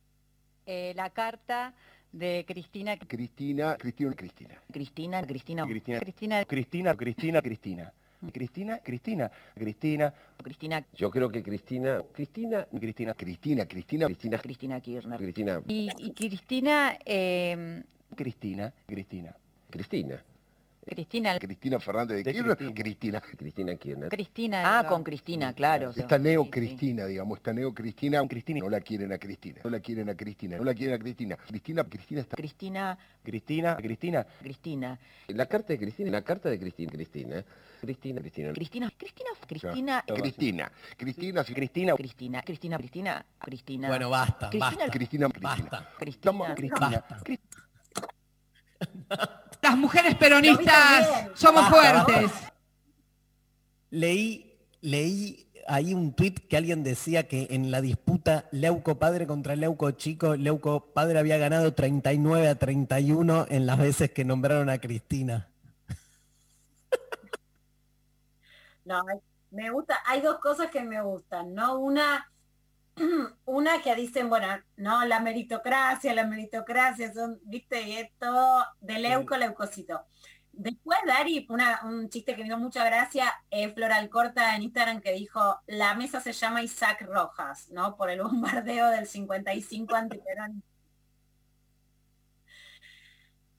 Eh, la carta de Cristina. Cristina, Cristina, Cristina. Cristina, Cristina. Cristina. Cristina. Cristina, Cristina, Cristina. Cristina, Cristina, Cristina. Cristina. Yo creo que Cristina, Cristina, Cristina, Cristina, Cristina, Cristina, Cristina Kirchner. Cristina, Y, y Cristina, eh, Cristina, Cristina. Cristina. Cristina, Cristina Fernández de Kirchner, Cristina, Cristina Kirchner. Cristina. Ah, con Cristina, claro. Esta neo-Cristina, digamos, esta neo-Cristina, Cristina, no la quieren a Cristina, no la quieren a Cristina, no la quieren a Cristina. Cristina, Cristina está... Cristina, Cristina, Cristina. Cristina. La carta de Cristina, la carta de Cristina, Cristina, Cristina, Cristina. Cristina, Cristina, Cristina. Cristina, Cristina, Cristina, Cristina, Cristina, Cristina, Cristina. Bueno, basta, Cristina. Cristina, Cristina. Basta. Cristina, Cristina. Las mujeres peronistas somos Basta, fuertes. Leí, leí ahí un tuit que alguien decía que en la disputa Leuco padre contra Leuco chico, Leuco padre había ganado 39 a 31 en las veces que nombraron a Cristina. No, me gusta, hay dos cosas que me gustan, ¿no? Una, una que dicen, bueno, no, la meritocracia, la meritocracia, son, viste, y es todo de leuco, leucocito. Después, Dari, una- un chiste que me dio mucha gracia, eh, Floral Corta en Instagram que dijo, la mesa se llama Isaac Rojas, ¿no? Por el bombardeo del 55 antiperón.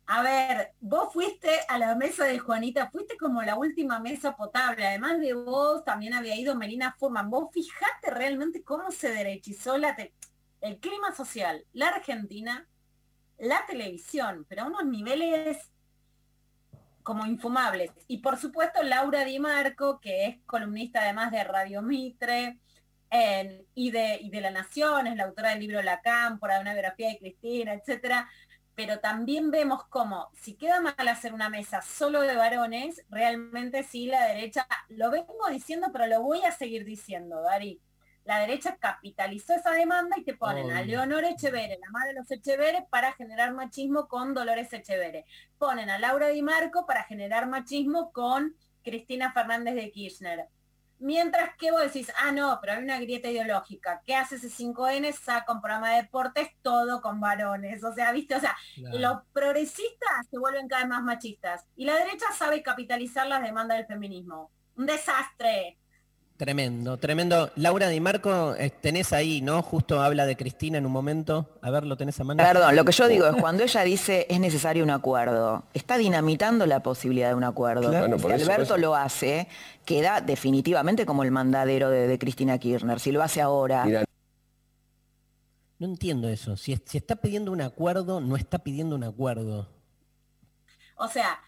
A ver, vos fuiste a la mesa de Juanita, fuiste como la última mesa potable. Además de vos, también había ido Melina Furman. Vos fijate realmente cómo se derechizó la el clima social, la Argentina, la televisión, pero a unos niveles como infumables. Y por supuesto Laura Di Marco, que es columnista además de Radio Mitre en- y, de, y de La Nación, es la autora del libro La Cámpora, una biografía de Cristina, etcétera pero también vemos como si queda mal hacer una mesa solo de varones, realmente sí la derecha, lo vengo diciendo, pero lo voy a seguir diciendo, Dari. La derecha capitalizó esa demanda y te ponen a. Leonor Echeverre, la madre de los Echeverre, para generar machismo con Dolores Echeverre. Ponen a Laura Di Marco para generar machismo con Cristina Fernández de Kirchner. Mientras que vos decís, ah, no, pero hay una grieta ideológica. ¿Qué hace ese 5N? Saca un programa de deportes todo con varones. O sea, viste, o sea, Claro. los progresistas se vuelven cada vez más machistas. Y la derecha sabe capitalizar las demandas del feminismo. Un desastre. Tremendo, tremendo. Laura Di Marco, eh, tenés ahí, ¿no? Justo habla de Cristina en un momento. A ver, lo tenés a mano. Perdón, lo que yo digo es cuando ella dice es necesario un acuerdo, está dinamitando la posibilidad de un acuerdo. Claro. Bueno, si eso- Alberto lo hace, queda definitivamente como el mandadero de, de Cristina Kirchner. Si lo hace ahora, Mira, No entiendo eso. Si, si está pidiendo un acuerdo, no está pidiendo un acuerdo. O sea,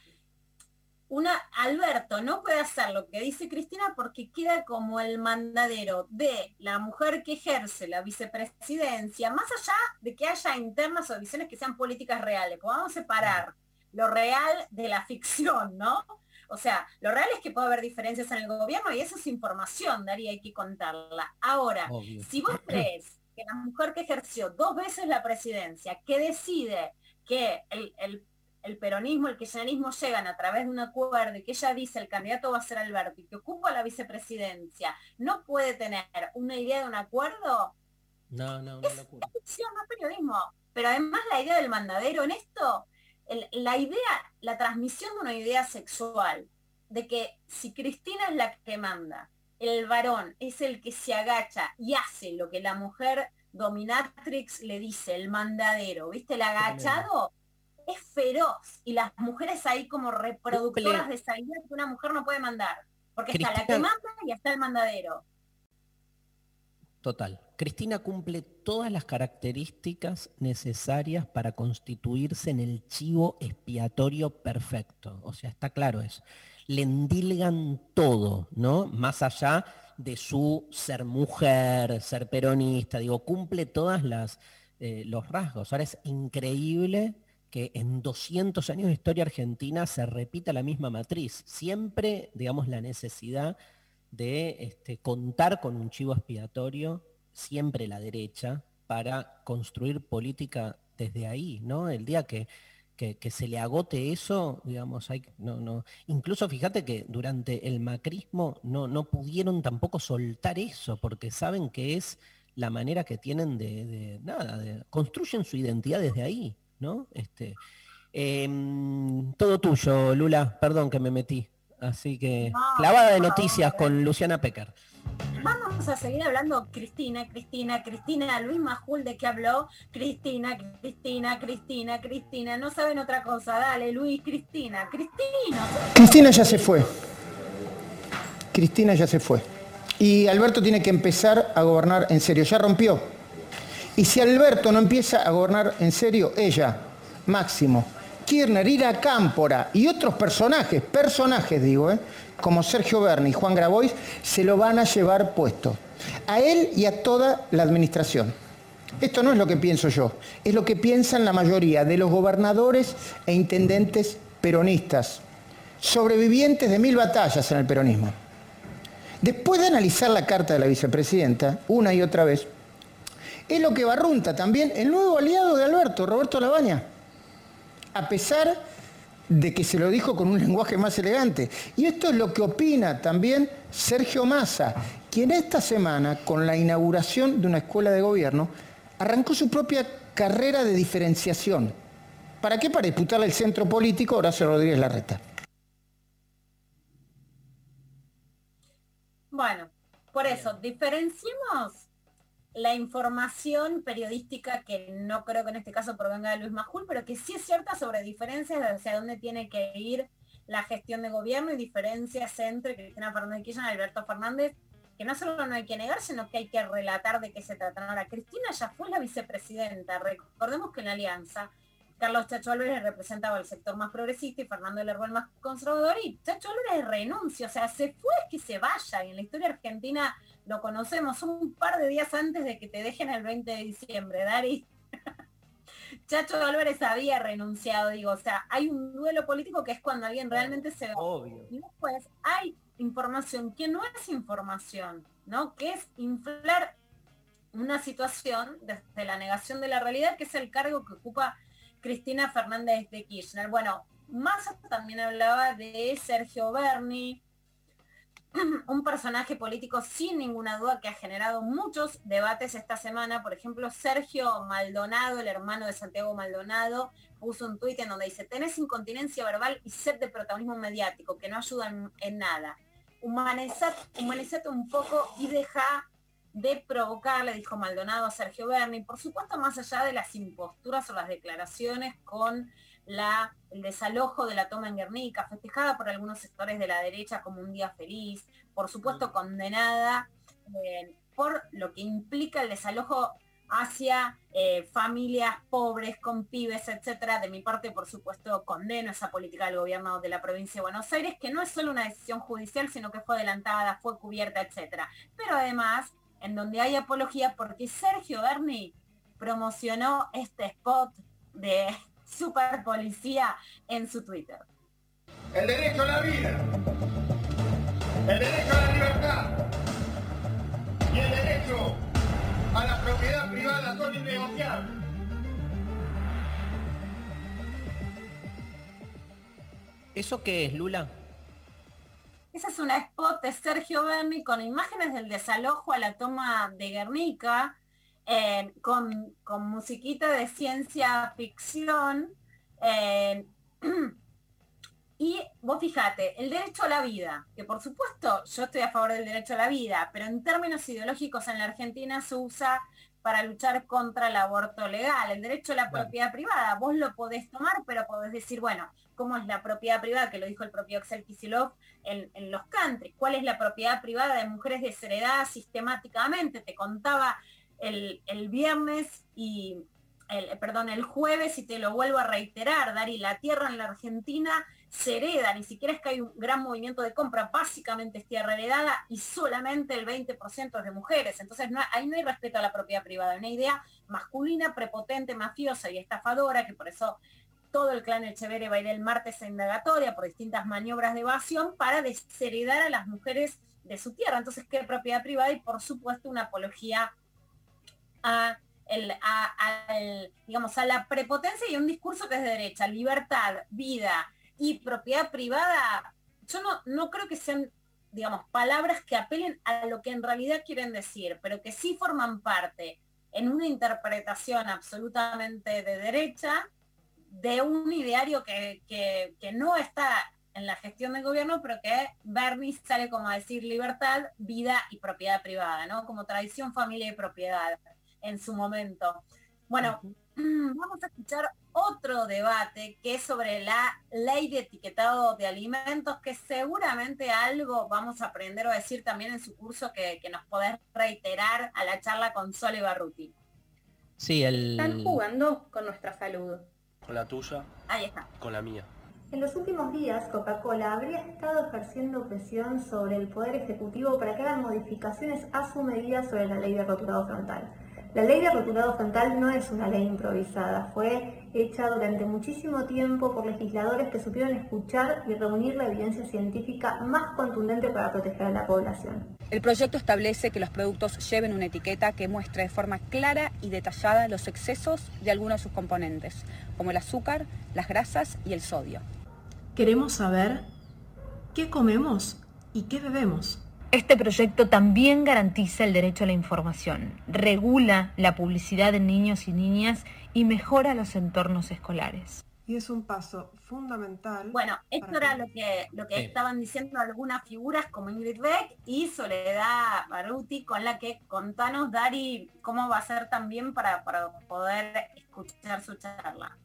una, Alberto no puede hacer lo que dice Cristina porque queda como el mandadero de la mujer que ejerce la vicepresidencia, más allá de que haya internas o visiones que sean políticas reales. Vamos a separar lo real de la ficción, ¿no? O sea, lo real es que puede haber diferencias en el gobierno y eso es información, Daría, hay que contarla. Ahora, Obvio. si vos crees que la mujer que ejerció dos veces la presidencia, que decide que el, el- el peronismo, el kirchnerismo llegan a través de un acuerdo y que ella dice el candidato va a ser Alberto y que ocupa la vicepresidencia, no puede tener una idea de un acuerdo, No, no, no ficción, no es periodismo. Pero además la idea del mandadero en esto, el- la idea, la transmisión de una idea sexual, de que si Cristina es la que manda, el varón es el que se agacha y hace lo que la mujer dominatrix le dice, el mandadero, ¿viste? El agachado es feroz y las mujeres ahí como reproductoras de esa idea que una mujer no puede mandar. Porque está la que manda y está el mandadero. Total. Cristina cumple todas las características necesarias para constituirse en el chivo expiatorio perfecto. O sea, está claro eso. Le endilgan todo, ¿no? Más allá de su ser mujer, ser peronista, digo, cumple todas las eh, los rasgos. Ahora es increíble que en 200 años de historia argentina se repita la misma matriz. Siempre, digamos, la necesidad de este, contar con un chivo expiatorio, siempre la derecha, para construir política desde ahí, ¿no? El día que, que, se le agote eso, digamos, hay, no, no. Incluso fíjate que durante el macrismo no, no pudieron tampoco soltar eso, porque saben que es la manera que tienen de, nada, construyen su identidad desde ahí, ¿no? Este, em, todo tuyo, Lula, perdón que me metí. Así que, No, clavada de noticias con Luciana Pecker. Vamos a seguir hablando Cristina, Cristina, Cristina, Luis Majul de qué habló, Cristina, Cristina, Cristina, Cristina, no saben otra cosa, dale Luis, Cristina, Cristina. Cristina ya se fue. Cristina ya se fue. Y Alberto tiene que empezar a gobernar en serio. Ya rompió. Y si Alberto no empieza a gobernar en serio, ella, Máximo, Kirchner, Ira Cámpora y otros personajes, personajes digo, ¿eh? como Sergio Berni y Juan Grabois, se lo van a llevar puesto. A él y a toda la administración. Esto no es lo que pienso yo, es lo que piensan la mayoría de los gobernadores e intendentes peronistas, sobrevivientes de mil batallas en el peronismo. Después de analizar la carta de la vicepresidenta, una y otra vez, es lo que barrunta también el nuevo aliado de Alberto, Roberto Labaña, a pesar de que se lo dijo con un lenguaje más elegante. Y esto es lo que opina también Sergio Massa, quien esta semana, con la inauguración de una escuela de gobierno, arrancó su propia carrera de diferenciación. ¿Para qué? Para disputarle el centro político Horacio Rodríguez Larreta. Bueno, por eso, diferenciemos la información periodística que no creo que en este caso provenga de Luis Majul, pero que sí es cierta sobre diferencias hacia dónde tiene que ir la gestión de gobierno y diferencias entre Cristina Fernández de Kirchner y Alberto Fernández, que no solo no hay que negar, sino que hay que relatar de qué se trata. Ahora, Cristina ya fue la vicepresidenta. Recordemos que en alianza Carlos Chacho Álvarez representaba el sector más progresista y Fernando Lerro el más conservador y Chacho Álvarez renuncia, o sea, se fue es que se vaya y en la historia argentina lo conocemos un par de días antes de que te dejen el 20 de diciembre, Dari. Chacho Álvarez había renunciado, digo, o sea, hay un duelo político que es cuando alguien realmente se va. Obvio. Y después hay información que no es información, ¿no? Que es inflar una situación desde la negación de la realidad, que es el cargo que ocupa Cristina Fernández de Kirchner. Bueno, Massa también hablaba de Sergio Berni, un personaje político sin ninguna duda que ha generado muchos debates esta semana. Por ejemplo, Sergio Maldonado, el hermano de Santiago Maldonado, puso un tuit en donde dice, tenés incontinencia verbal y sed de protagonismo mediático, que no ayudan en nada. Humanizate, humanizate un poco y deja de provocar, le dijo Maldonado a Sergio Berni, por supuesto más allá de las imposturas o las declaraciones con la, el desalojo de la toma en Guernica, festejada por algunos sectores de la derecha como un día feliz, por supuesto condenada eh, por lo que implica el desalojo hacia eh, familias pobres, con pibes, etcétera. De mi parte, por supuesto, condeno esa política del gobierno de la provincia de Buenos Aires, que no es solo una decisión judicial, sino que fue adelantada, fue cubierta, etcétera. Pero además, en donde hay apología, porque Sergio Berni promocionó este spot de super policía en su Twitter. El derecho a la vida, el derecho a la libertad y el derecho a la propiedad privada son innegociables. ¿Eso qué es, Lula? Esa es una spot de Sergio Berni con imágenes del desalojo a la toma de Guernica, eh, con, con musiquita de ciencia ficción. eh, y vos fíjate, el derecho a la vida, que por supuesto yo estoy a favor del derecho a la vida, pero en términos ideológicos en la Argentina se usa para luchar contra el aborto legal, el derecho a la propiedad privada. Vos lo podés tomar, pero podés decir, bueno, ¿cómo es la propiedad privada? Que lo dijo el propio Axel Kicillof en, en los country. ¿Cuál es la propiedad privada de mujeres desheredadas sistemáticamente? Te contaba el, viernes y, el, perdón, el jueves y te lo vuelvo a reiterar, Dari, la tierra en la Argentina se hereda, ni siquiera es que hay un gran movimiento de compra, básicamente es tierra heredada y solamente el 20% es de mujeres. Entonces no, ahí no hay respeto a la propiedad privada, una idea masculina, prepotente, mafiosa y estafadora, que por eso todo el clan Echeverre va a ir el martes a indagatoria por distintas maniobras de evasión para desheredar a las mujeres de su tierra. Entonces, ¿qué propiedad privada? Y por supuesto una apología a, el, a, al, digamos, a la prepotencia y un discurso que es de derecha, libertad, vida y propiedad privada. Yo no, no creo que sean digamos, palabras que apelen a lo que en realidad quieren decir, pero que sí forman parte en una interpretación absolutamente de derecha de un ideario que, que, no está en la gestión del gobierno, pero que Bernie sale como a decir libertad, vida y propiedad privada, ¿no? Como tradición, familia y propiedad en su momento. Bueno, vamos a escuchar otro debate que es sobre la ley de etiquetado de alimentos, que seguramente algo vamos a aprender o decir también en su curso que, nos podés reiterar a la charla con Sole Barruti. Sí, el... Están jugando con nuestra salud. Con la tuya. Ahí está. Con la mía. En los últimos días, Coca-Cola habría estado ejerciendo presión sobre el Poder Ejecutivo para que hagan modificaciones a su medida sobre la ley de rotulado frontal. La ley de rotulado frontal no es una ley improvisada, fue hecha durante muchísimo tiempo por legisladores que supieron escuchar y reunir la evidencia científica más contundente para proteger a la población. El proyecto establece que los productos lleven una etiqueta que muestre de forma clara y detallada los excesos de algunos de sus componentes, como el azúcar, las grasas y el sodio. Queremos saber qué comemos y qué bebemos. Este proyecto también garantiza el derecho a la información, regula la publicidad de niños y niñas y mejora los entornos escolares. Y es un paso fundamental. Bueno, esto era lo que, lo que estaban diciendo algunas figuras como Ingrid Beck y Soledad Baruti, con la que contanos, Dari, cómo va a ser también para, poder escuchar su charla.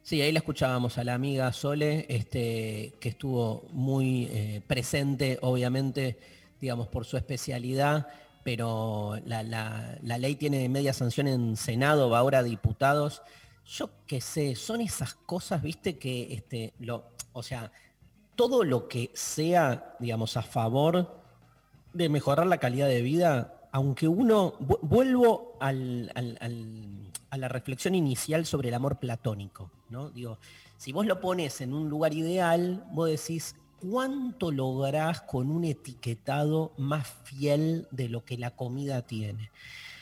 Sí, ahí la escuchábamos a la amiga Sole, este, que estuvo muy eh, presente, obviamente, digamos, por su especialidad, pero la, ley tiene media sanción en Senado, va ahora a diputados. Yo qué sé, son esas cosas, viste, que, este, lo, o sea, todo lo que sea, digamos, a favor de mejorar la calidad de vida, aunque uno, vuelvo a la reflexión inicial sobre el amor platónico, ¿no? Digo, si vos lo pones en un lugar ideal, vos decís, cuánto lográs con un etiquetado más fiel de lo que la comida tiene.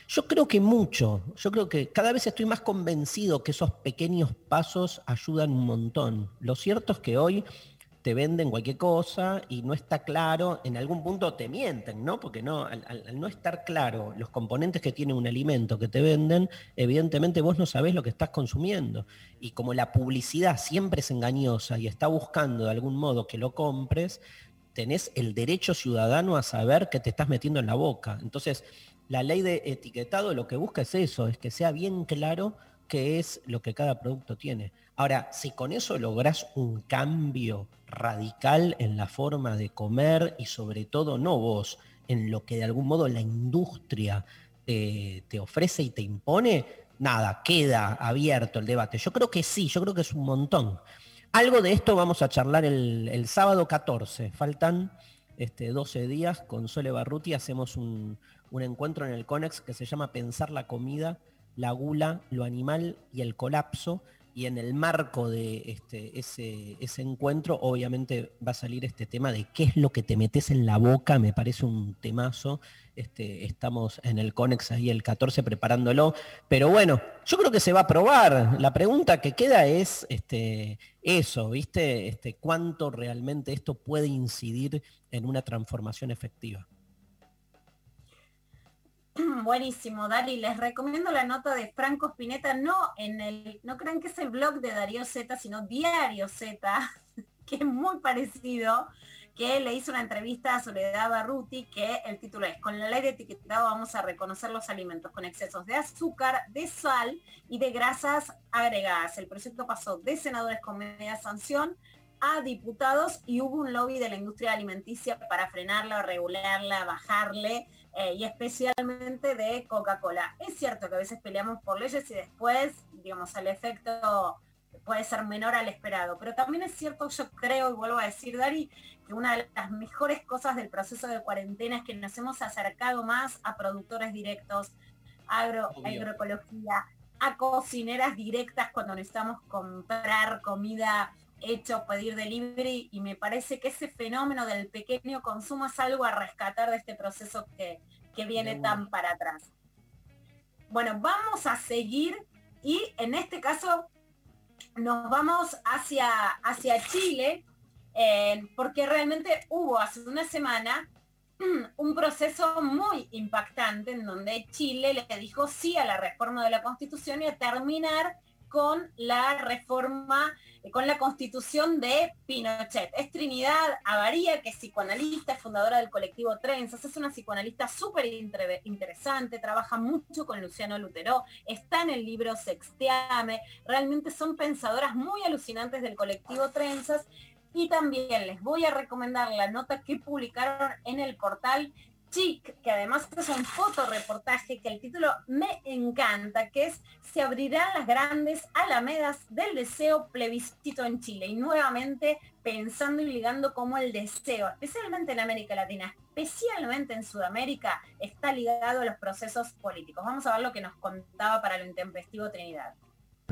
Yo creo que mucho, yo creo que cada vez estoy más convencido que esos pequeños pasos ayudan un montón. Lo cierto es que hoy te venden cualquier cosa y no está claro, en algún punto te mienten, ¿no? Porque no, al, no estar claro los componentes que tiene un alimento que te venden, evidentemente vos no sabés lo que estás consumiendo. Y como la publicidad siempre es engañosa y está buscando de algún modo que lo compres, tenés el derecho ciudadano a saber qué te estás metiendo en la boca. Entonces, la ley de etiquetado lo que busca es eso, es que sea bien claro qué es lo que cada producto tiene. Ahora, si con eso lográs un cambio radical en la forma de comer y sobre todo no vos, en lo que de algún modo la industria te, ofrece y te impone, nada, queda abierto el debate. Yo creo que sí, yo creo que es un montón. Algo de esto vamos a charlar el, sábado 14. Faltan este, 12 días con Sole Barruti. Hacemos un, un encuentro en el CONEX que se llama Pensar la comida, la gula, lo animal y el colapso y en el marco de este, ese, encuentro, obviamente va a salir este tema de qué es lo que te metes en la boca, me parece un temazo. Este, estamos en el CONEX ahí el 14 preparándolo, pero bueno, yo creo que se va a probar. La pregunta que queda es este, eso, ¿viste? ¿Cuánto realmente esto puede incidir en una transformación efectiva? Buenísimo, Dali. Les recomiendo la nota de Franco Spinetta, no en el, no crean que es el blog de Darío Z, sino Diario Z, que es muy parecido, que le hizo una entrevista a Soledad Barruti, que el título es, con la ley de etiquetado vamos a reconocer los alimentos con excesos de azúcar, de sal y de grasas agregadas. El proyecto pasó de senadores con media sanción a diputados y hubo un lobby de la industria alimenticia para frenarla, regularla, bajarle eh, y especialmente de Coca-Cola. Es cierto que a veces peleamos por leyes y después, digamos, el efecto puede ser menor al esperado, pero también es cierto, yo creo, y vuelvo a decir, Dari, que una de las mejores cosas del proceso de cuarentena es que nos hemos acercado más a productores directos, agro, agroecología, a cocineras directas cuando necesitamos comprar comida hecho pedir delivery y me parece que ese fenómeno del pequeño consumo es algo a rescatar de este proceso que, que viene tan para atrás. Bueno, vamos a seguir y en este caso nos vamos hacia, hacia Chile, eh, porque realmente hubo hace una semana un proceso muy impactante en donde Chile le dijo sí a la reforma de la Constitución y a terminar con la reforma, con la constitución de Pinochet. Es Trinidad Avaría, que es psicoanalista, es fundadora del colectivo Trenzas, es una psicoanalista súper interesante, trabaja mucho con Luciano Lutero, está en el libro Sexteame, realmente son pensadoras muy alucinantes del colectivo Trenzas y también les voy a recomendar la nota que publicaron en el portal Chic, que además es un fotoreportaje que el título me encanta, que es Se abrirán las grandes alamedas del deseo plebiscito en Chile. Y nuevamente pensando y ligando cómo el deseo, especialmente en América Latina, especialmente en Sudamérica, está ligado a los procesos políticos. Vamos a ver lo que nos contaba para lo intempestivo Trinidad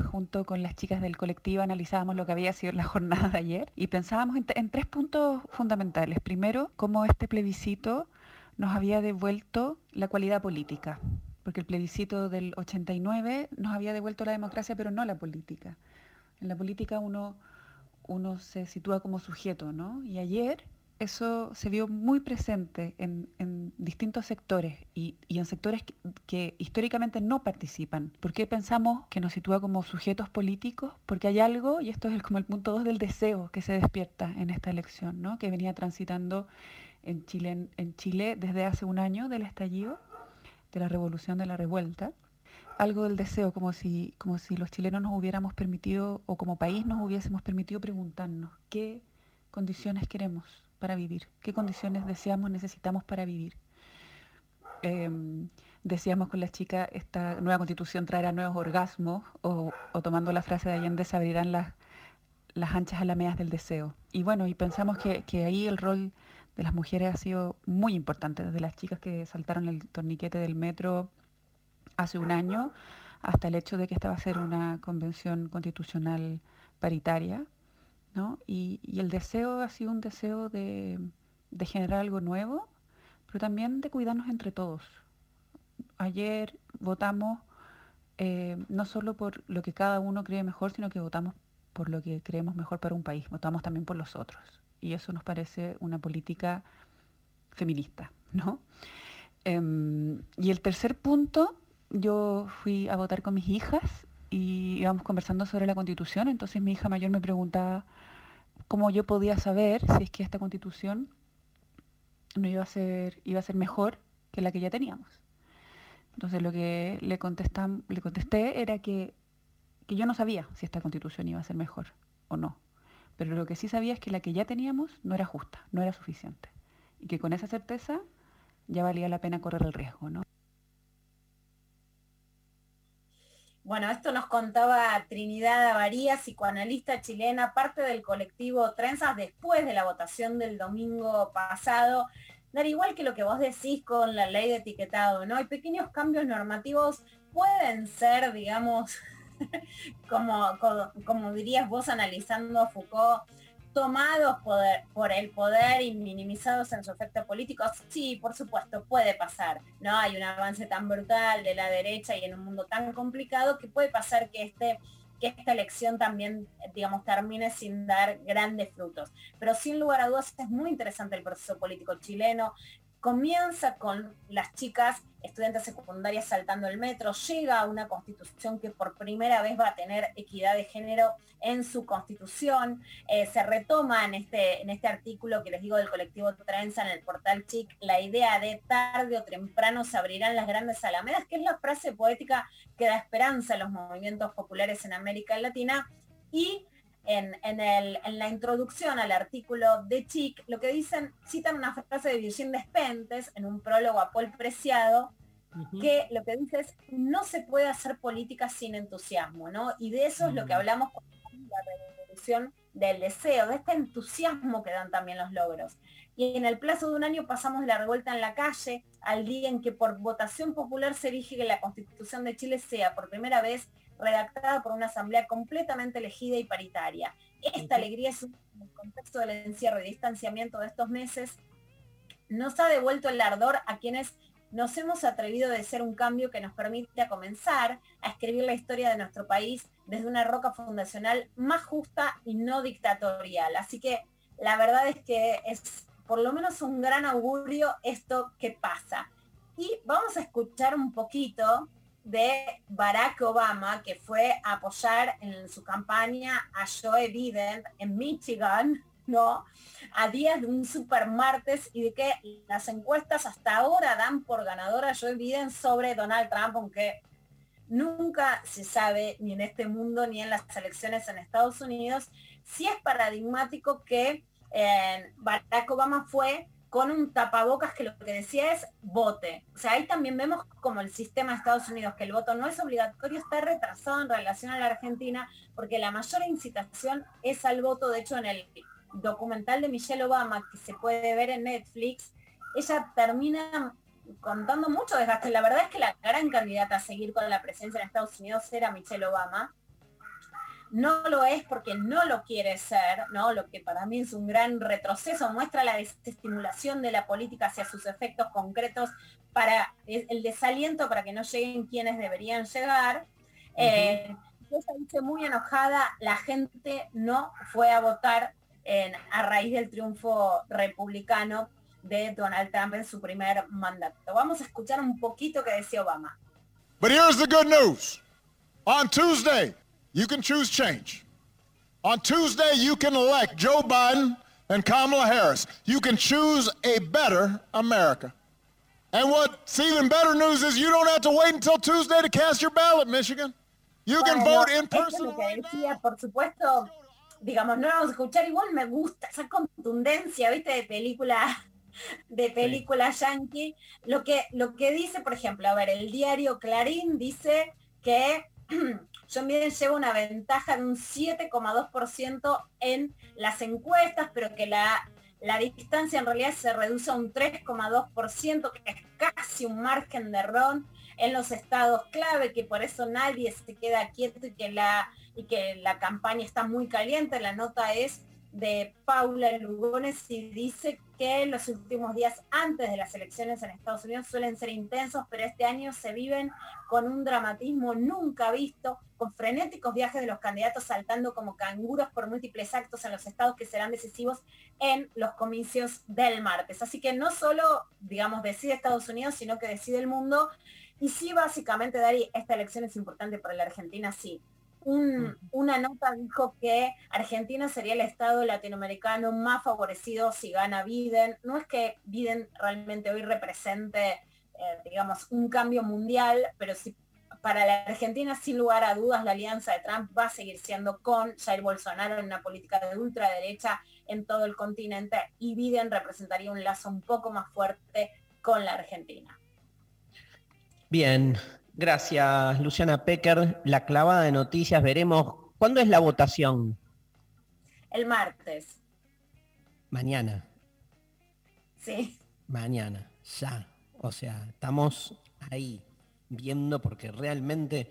junto con las chicas del colectivo analizábamos lo que había sido la jornada de ayer y pensábamos en, en, tres puntos fundamentales. Primero, cómo este plebiscito nos había devuelto la cualidad política, porque el plebiscito del 89 nos había devuelto la democracia, pero no la política. En la política uno, uno se sitúa como sujeto, ¿no? Y ayer eso se vio muy presente en, distintos sectores y, en sectores que, históricamente no participan. ¿Por qué pensamos que nos sitúa como sujetos políticos? Porque hay algo, y esto es como el punto 2 del deseo que se despierta en esta elección, ¿no? que venía transitando en Chile, en Chile desde hace un año del estallido, de la revolución de la revuelta. Algo del deseo, como si, como si los chilenos nos hubiéramos permitido, o como país nos hubiésemos permitido preguntarnos qué condiciones queremos para vivir, qué condiciones deseamos, necesitamos para vivir. Em, decíamos con las chicas, esta nueva constitución traerá nuevos orgasmos, o, tomando la frase de Allende, se abrirán las, las anchas alamedas del deseo. Y bueno, y pensamos que, que ahí el rol de las mujeres ha sido muy importante, desde las chicas que saltaron el torniquete del metro hace un año hasta el hecho de que esta va a ser una convención constitucional paritaria, ¿no? Y, el deseo ha sido un deseo de, generar algo nuevo, pero también de cuidarnos entre todos. Ayer votamos eh, no solo por lo que cada uno cree mejor, sino que votamos por lo que creemos mejor para un país, votamos también por los otros y eso nos parece una política feminista, ¿no? Em, y el tercer punto, yo fui a votar con mis hijas y íbamos conversando sobre la constitución, entonces mi hija mayor me preguntaba cómo yo podía saber si es que esta constitución no iba a ser, iba a ser mejor que la que ya teníamos. Entonces lo que le, le contesté era que, que yo no sabía si esta constitución iba a ser mejor o no. Pero lo que sí sabía es que la que ya teníamos no era justa, no era suficiente. Y que con esa certeza ya valía la pena correr el riesgo, ¿no? Bueno, esto nos contaba Trinidad Avaría, psicoanalista chilena, parte del colectivo Trenzas después de la votación del domingo pasado. Dar igual que lo que vos decís con la ley de etiquetado, ¿no? Hay pequeños cambios normativos, pueden ser, digamos, como, como, dirías vos analizando a Foucault, tomados por el poder y minimizados en su efecto político, sí, por supuesto, puede pasar. No hay un avance tan brutal de la derecha y en un mundo tan complicado que puede pasar que este que esta elección también, digamos, termine sin dar grandes frutos. Pero sin lugar a dudas es muy interesante el proceso político chileno. Comienza con las chicas estudiantes secundarias saltando el metro, llega a una constitución que por primera vez va a tener equidad de género en su constitución, eh, se retoma en este, en este artículo que les digo del colectivo Trenza en el portal Chic, la idea de tarde o temprano se abrirán las grandes alamedas, que es la frase poética que da esperanza a los movimientos populares en América Latina, y en, en, la introducción al artículo de Chic, lo que dicen, citan una frase de Virgin Despentes en un prólogo a Paul Preciado, que lo que dice es, no se puede hacer política sin entusiasmo, ¿no? Y de eso es lo que hablamos con la revolución del deseo, de este entusiasmo que dan también los logros. Y en el plazo de un año pasamos de la revuelta en la calle al día en que por votación popular se elige que la constitución de Chile sea por primera vez redactada por una asamblea completamente elegida y paritaria. esta alegría es en el contexto del encierro y distanciamiento de estos meses, nos ha devuelto el ardor a quienes nos hemos atrevido a ser un cambio que nos permite comenzar a escribir la historia de nuestro país desde una roca fundacional más justa y no dictatorial. Así que la verdad es que es por lo menos un gran augurio esto que pasa. Y vamos a escuchar un poquito de Barack Obama, que fue a apoyar en su campaña a Joe Biden en Michigan, ¿no? A días de un super martes y de que las encuestas hasta ahora dan por ganadora a Joe Biden sobre Donald Trump, aunque nunca se sabe, ni en este mundo, ni en las elecciones en Estados Unidos, si es paradigmático que eh, Barack Obama fue con un tapabocas que lo que decía es vote. O sea, ahí también vemos como el sistema de Estados Unidos, que el voto no es obligatorio, está retrasado en relación a la Argentina, porque la mayor incitación es al voto. De hecho, en el documental de Michelle Obama, que se puede ver en Netflix, ella termina contando mucho desgaste. La verdad es que la gran candidata a seguir con la presencia en Estados Unidos era Michelle Obama no lo es porque no lo quiere ser, ¿no? Lo que para mí es un gran retroceso, muestra la desestimulación de la política hacia sus efectos concretos para el desaliento para que no lleguen quienes deberían llegar. Eh, dice muy enojada, la gente no fue a votar a raíz del triunfo republicano de Donald Trump en su primer mandato. Vamos a escuchar un poquito que decía Obama. But here's the good news. On Tuesday, you can choose change. On Tuesday, you can elect Joe Biden and Kamala Harris. You can choose a better America. And what's even better news is you don't have to wait until Tuesday to cast your ballot, Michigan. You can Bueno, vote in esto es person. lo que decía, por supuesto, digamos, no vamos a escuchar, igual me gusta esa contundencia, viste, de película, de película yankee. Lo que, lo que dice, por ejemplo, a ver, el diario Clarín dice que John Biden lleva una ventaja de un 7,2% en las encuestas, pero que la, la distancia en realidad se reduce a un 3,2%, que es casi un margen de error en los estados clave, que por eso nadie se queda quieto y que la, y que la campaña está muy caliente. La nota es de Paula Lugones y dice que los últimos días antes de las elecciones en Estados Unidos suelen ser intensos, pero este año se viven con un dramatismo nunca visto, con frenéticos viajes de los candidatos saltando como canguros por múltiples actos en los estados que serán decisivos en los comicios del martes. Así que no solo, digamos, decide Estados Unidos, sino que decide el mundo. Y sí, básicamente, Dari, esta elección es importante para la Argentina, sí un- una nota dijo que Argentina sería el estado latinoamericano más favorecido si gana Biden. No es que Biden realmente hoy represente, eh, digamos, un cambio mundial, pero sí para la Argentina, sin lugar a dudas, la alianza de Trump va a seguir siendo con Jair Bolsonaro en una política de ultraderecha en todo el continente y Biden representaría un lazo un poco más fuerte con la Argentina. Bien, gracias Luciana Pecker. La clavada de noticias, veremos. ¿Cuándo es la votación? El martes, Mañana, sí. mañana, ya. O sea, estamos ahí viendo porque realmente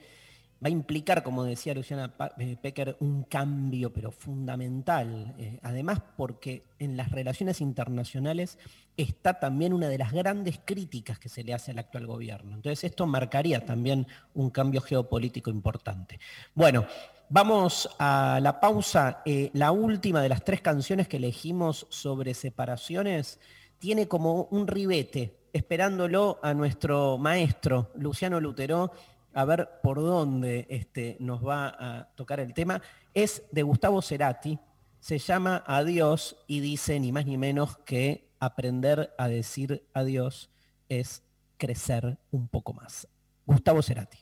va a implicar, como decía Luciana eh, Pecker, un cambio pero fundamental. Eh, además porque en las relaciones internacionales está también una de las grandes críticas que se le hace al actual gobierno. Entonces esto marcaría también un cambio geopolítico importante. Bueno, vamos a la pausa. Eh, la última de las tres canciones que elegimos sobre separaciones tiene como un ribete, esperándolo a nuestro maestro Luciano Lutero, a ver por dónde este, nos va a tocar el tema. Es de Gustavo Cerati, se llama Adiós y dice ni más ni menos que aprender a decir adiós es crecer un poco más. Gustavo Cerati.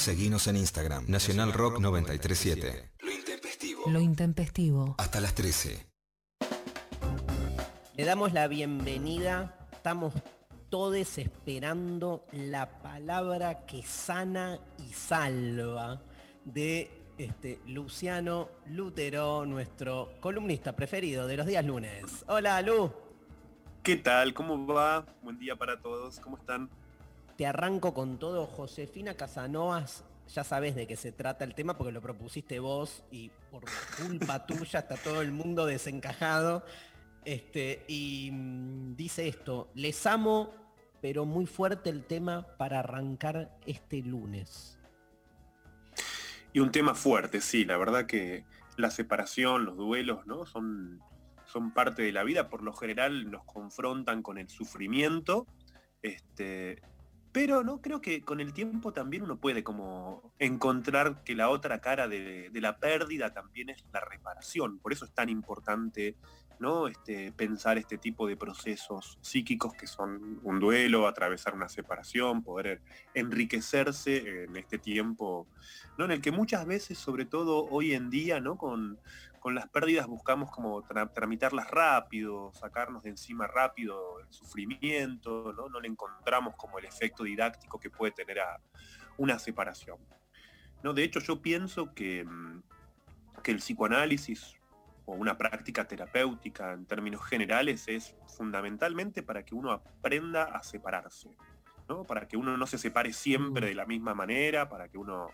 Seguinos en Instagram, Nacional Rock 937. Lo intempestivo. Lo intempestivo. Hasta las 13. Le damos la bienvenida. Estamos todos esperando la palabra que sana y salva de este, Luciano Lutero, nuestro columnista preferido de los días lunes. Hola, Lu. ¿Qué tal? ¿Cómo va? Buen día para todos. ¿Cómo están? Te arranco con todo. Josefina Casanovas, ya sabes de qué se trata el tema porque lo propusiste vos y por culpa tuya está todo el mundo desencajado. Este, y mm, dice esto, les amo, pero muy fuerte el tema para arrancar este lunes. Y un tema fuerte, sí, la verdad que la separación, los duelos, ¿no? Son, son parte de la vida, por lo general nos confrontan con el sufrimiento, este, pero no creo que con el tiempo también uno puede como encontrar que la otra cara de, la pérdida también es la reparación. Por eso es tan importante ¿no? Este, pensar este tipo de procesos psíquicos que son un duelo, atravesar una separación, poder enriquecerse en este tiempo, ¿no? En el que muchas veces, sobre todo hoy en día, ¿no? Con, con las pérdidas buscamos como tramitarlas rápido, sacarnos de encima rápido el sufrimiento, ¿no? no le encontramos como el efecto didáctico que puede tener a una separación. ¿no? De hecho, yo pienso que, mm, que el psicoanálisis o una práctica terapéutica en términos generales es fundamentalmente para que uno aprenda a separarse, ¿no? para que uno no se separe siempre de la misma manera, para que uno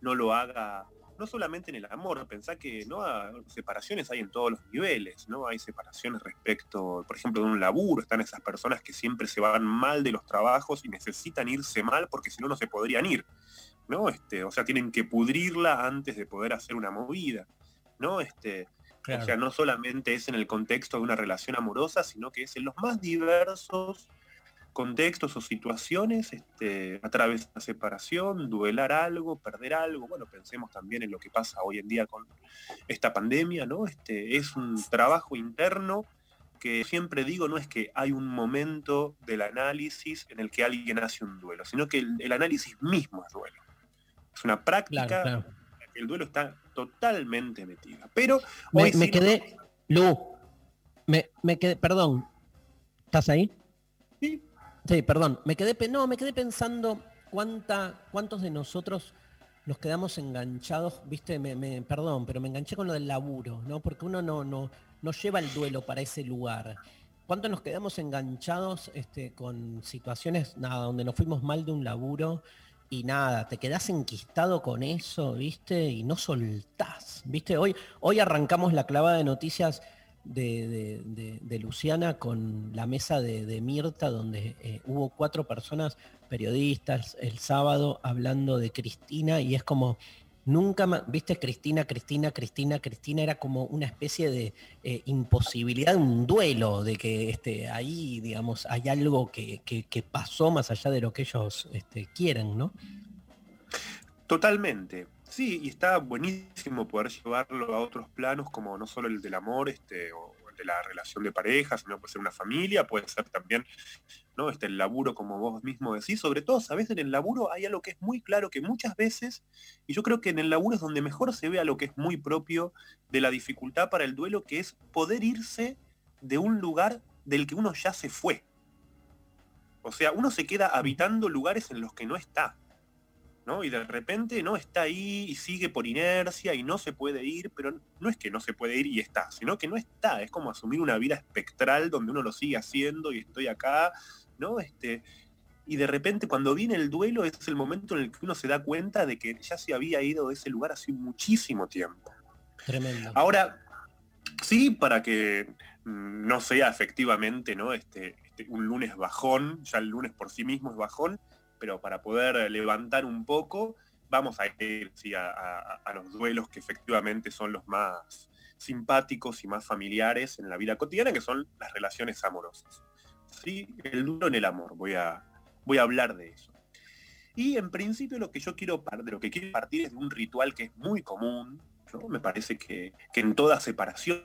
no lo haga no solamente en el amor, pensá que ¿no? separaciones hay en todos los niveles, ¿no? Hay separaciones respecto, por ejemplo, de un laburo, están esas personas que siempre se van mal de los trabajos y necesitan irse mal porque si no no se podrían ir. ¿no? Este, o sea, tienen que pudrirla antes de poder hacer una movida. ¿no? Este, O sea, no solamente es en el contexto de una relación amorosa, sino que es en los más diversos contextos o situaciones, este, a través de la separación, duelar algo, perder algo. Bueno, pensemos también en lo que pasa hoy en día con esta pandemia, ¿no? Este, es un trabajo interno que siempre digo, no es que hay un momento del análisis en el que alguien hace un duelo, sino que el, análisis mismo es duelo. Es una práctica el duelo está totalmente metida. Pero me, me quedé, Lu, me, me quedé, perdón, ¿estás ahí? Sí. Sí, perdón, me quedé, no, me quedé pensando cuánta, cuántos de nosotros nos quedamos enganchados, viste, me, perdón, pero me enganché con lo del laburo, ¿no? Porque uno no, no, no lleva el duelo para ese lugar. ¿Cuántos nos quedamos enganchados este, con situaciones, nada, donde nos fuimos mal de un laburo y nada, te quedás enquistado con eso, viste, y no soltás, viste. Hoy, hoy arrancamos la clavada de noticias de, Luciana con la mesa de, Mirta, donde eh, hubo cuatro personas periodistas el sábado hablando de Cristina y es como, nunca más, viste, Cristina, Cristina, Cristina, Cristina, era como una especie de eh, imposibilidad, un duelo, de que este, ahí, digamos, hay algo que, pasó más allá de lo que ellos este, quieren, ¿no? Totalmente. Sí, y está buenísimo poder llevarlo a otros planos como no solo el del amor este, o el de la relación de pareja, sino puede ser una familia, puede ser también ¿no? este, el laburo como vos mismo decís. Sobre todo, sabes, en el laburo hay algo que es muy claro que muchas veces, y yo creo que en el laburo es donde mejor se ve a lo que es muy propio de la dificultad para el duelo, que es poder irse de un lugar del que uno ya se fue. O sea, uno se queda habitando lugares en los que no está. Y de repente no está ahí y sigue por inercia y no se puede ir, pero no es que no se puede ir y está, sino que no está, es como asumir una vida espectral donde uno lo sigue haciendo y estoy acá, ¿no? Este, y de repente cuando viene el duelo es el momento en el que uno se da cuenta de que ya se había ido de ese lugar hace muchísimo tiempo. Tremendo. Ahora, sí, para que no sea efectivamente ¿no? Este, este, un lunes bajón, ya el lunes por sí mismo es bajón, pero para poder levantar un poco, vamos a ir a, los duelos que efectivamente son los más simpáticos y más familiares en la vida cotidiana, que son las relaciones amorosas. ¿Sí? El duro en el amor, voy a, voy a hablar de eso. Y en principio lo que yo quiero, de lo que quiero partir es de un ritual que es muy común, me parece que, que en toda separación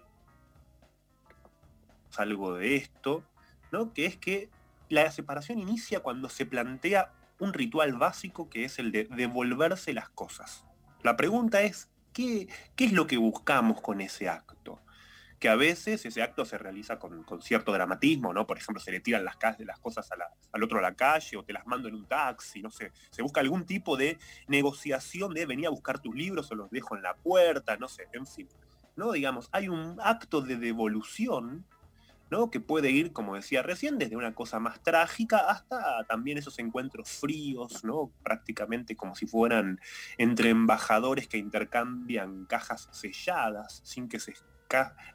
algo de esto, ¿no? que es que la separación inicia cuando se plantea un ritual básico que es el de devolverse las cosas. La pregunta es, ¿qué, qué es lo que buscamos con ese acto? que a veces ese acto se realiza con, cierto dramatismo, ¿no? Por ejemplo, se le tiran las, las cosas al otro a la calle o te las mando en un taxi, no sé. Se busca algún tipo de negociación de venir a buscar tus libros o los dejo en la puerta, no sé, en fin. ¿no? Digamos, hay un acto de devolución ¿no? que puede ir, como decía recién, desde una cosa más trágica hasta también esos encuentros fríos, ¿no? prácticamente como si fueran entre embajadores que intercambian cajas selladas sin que se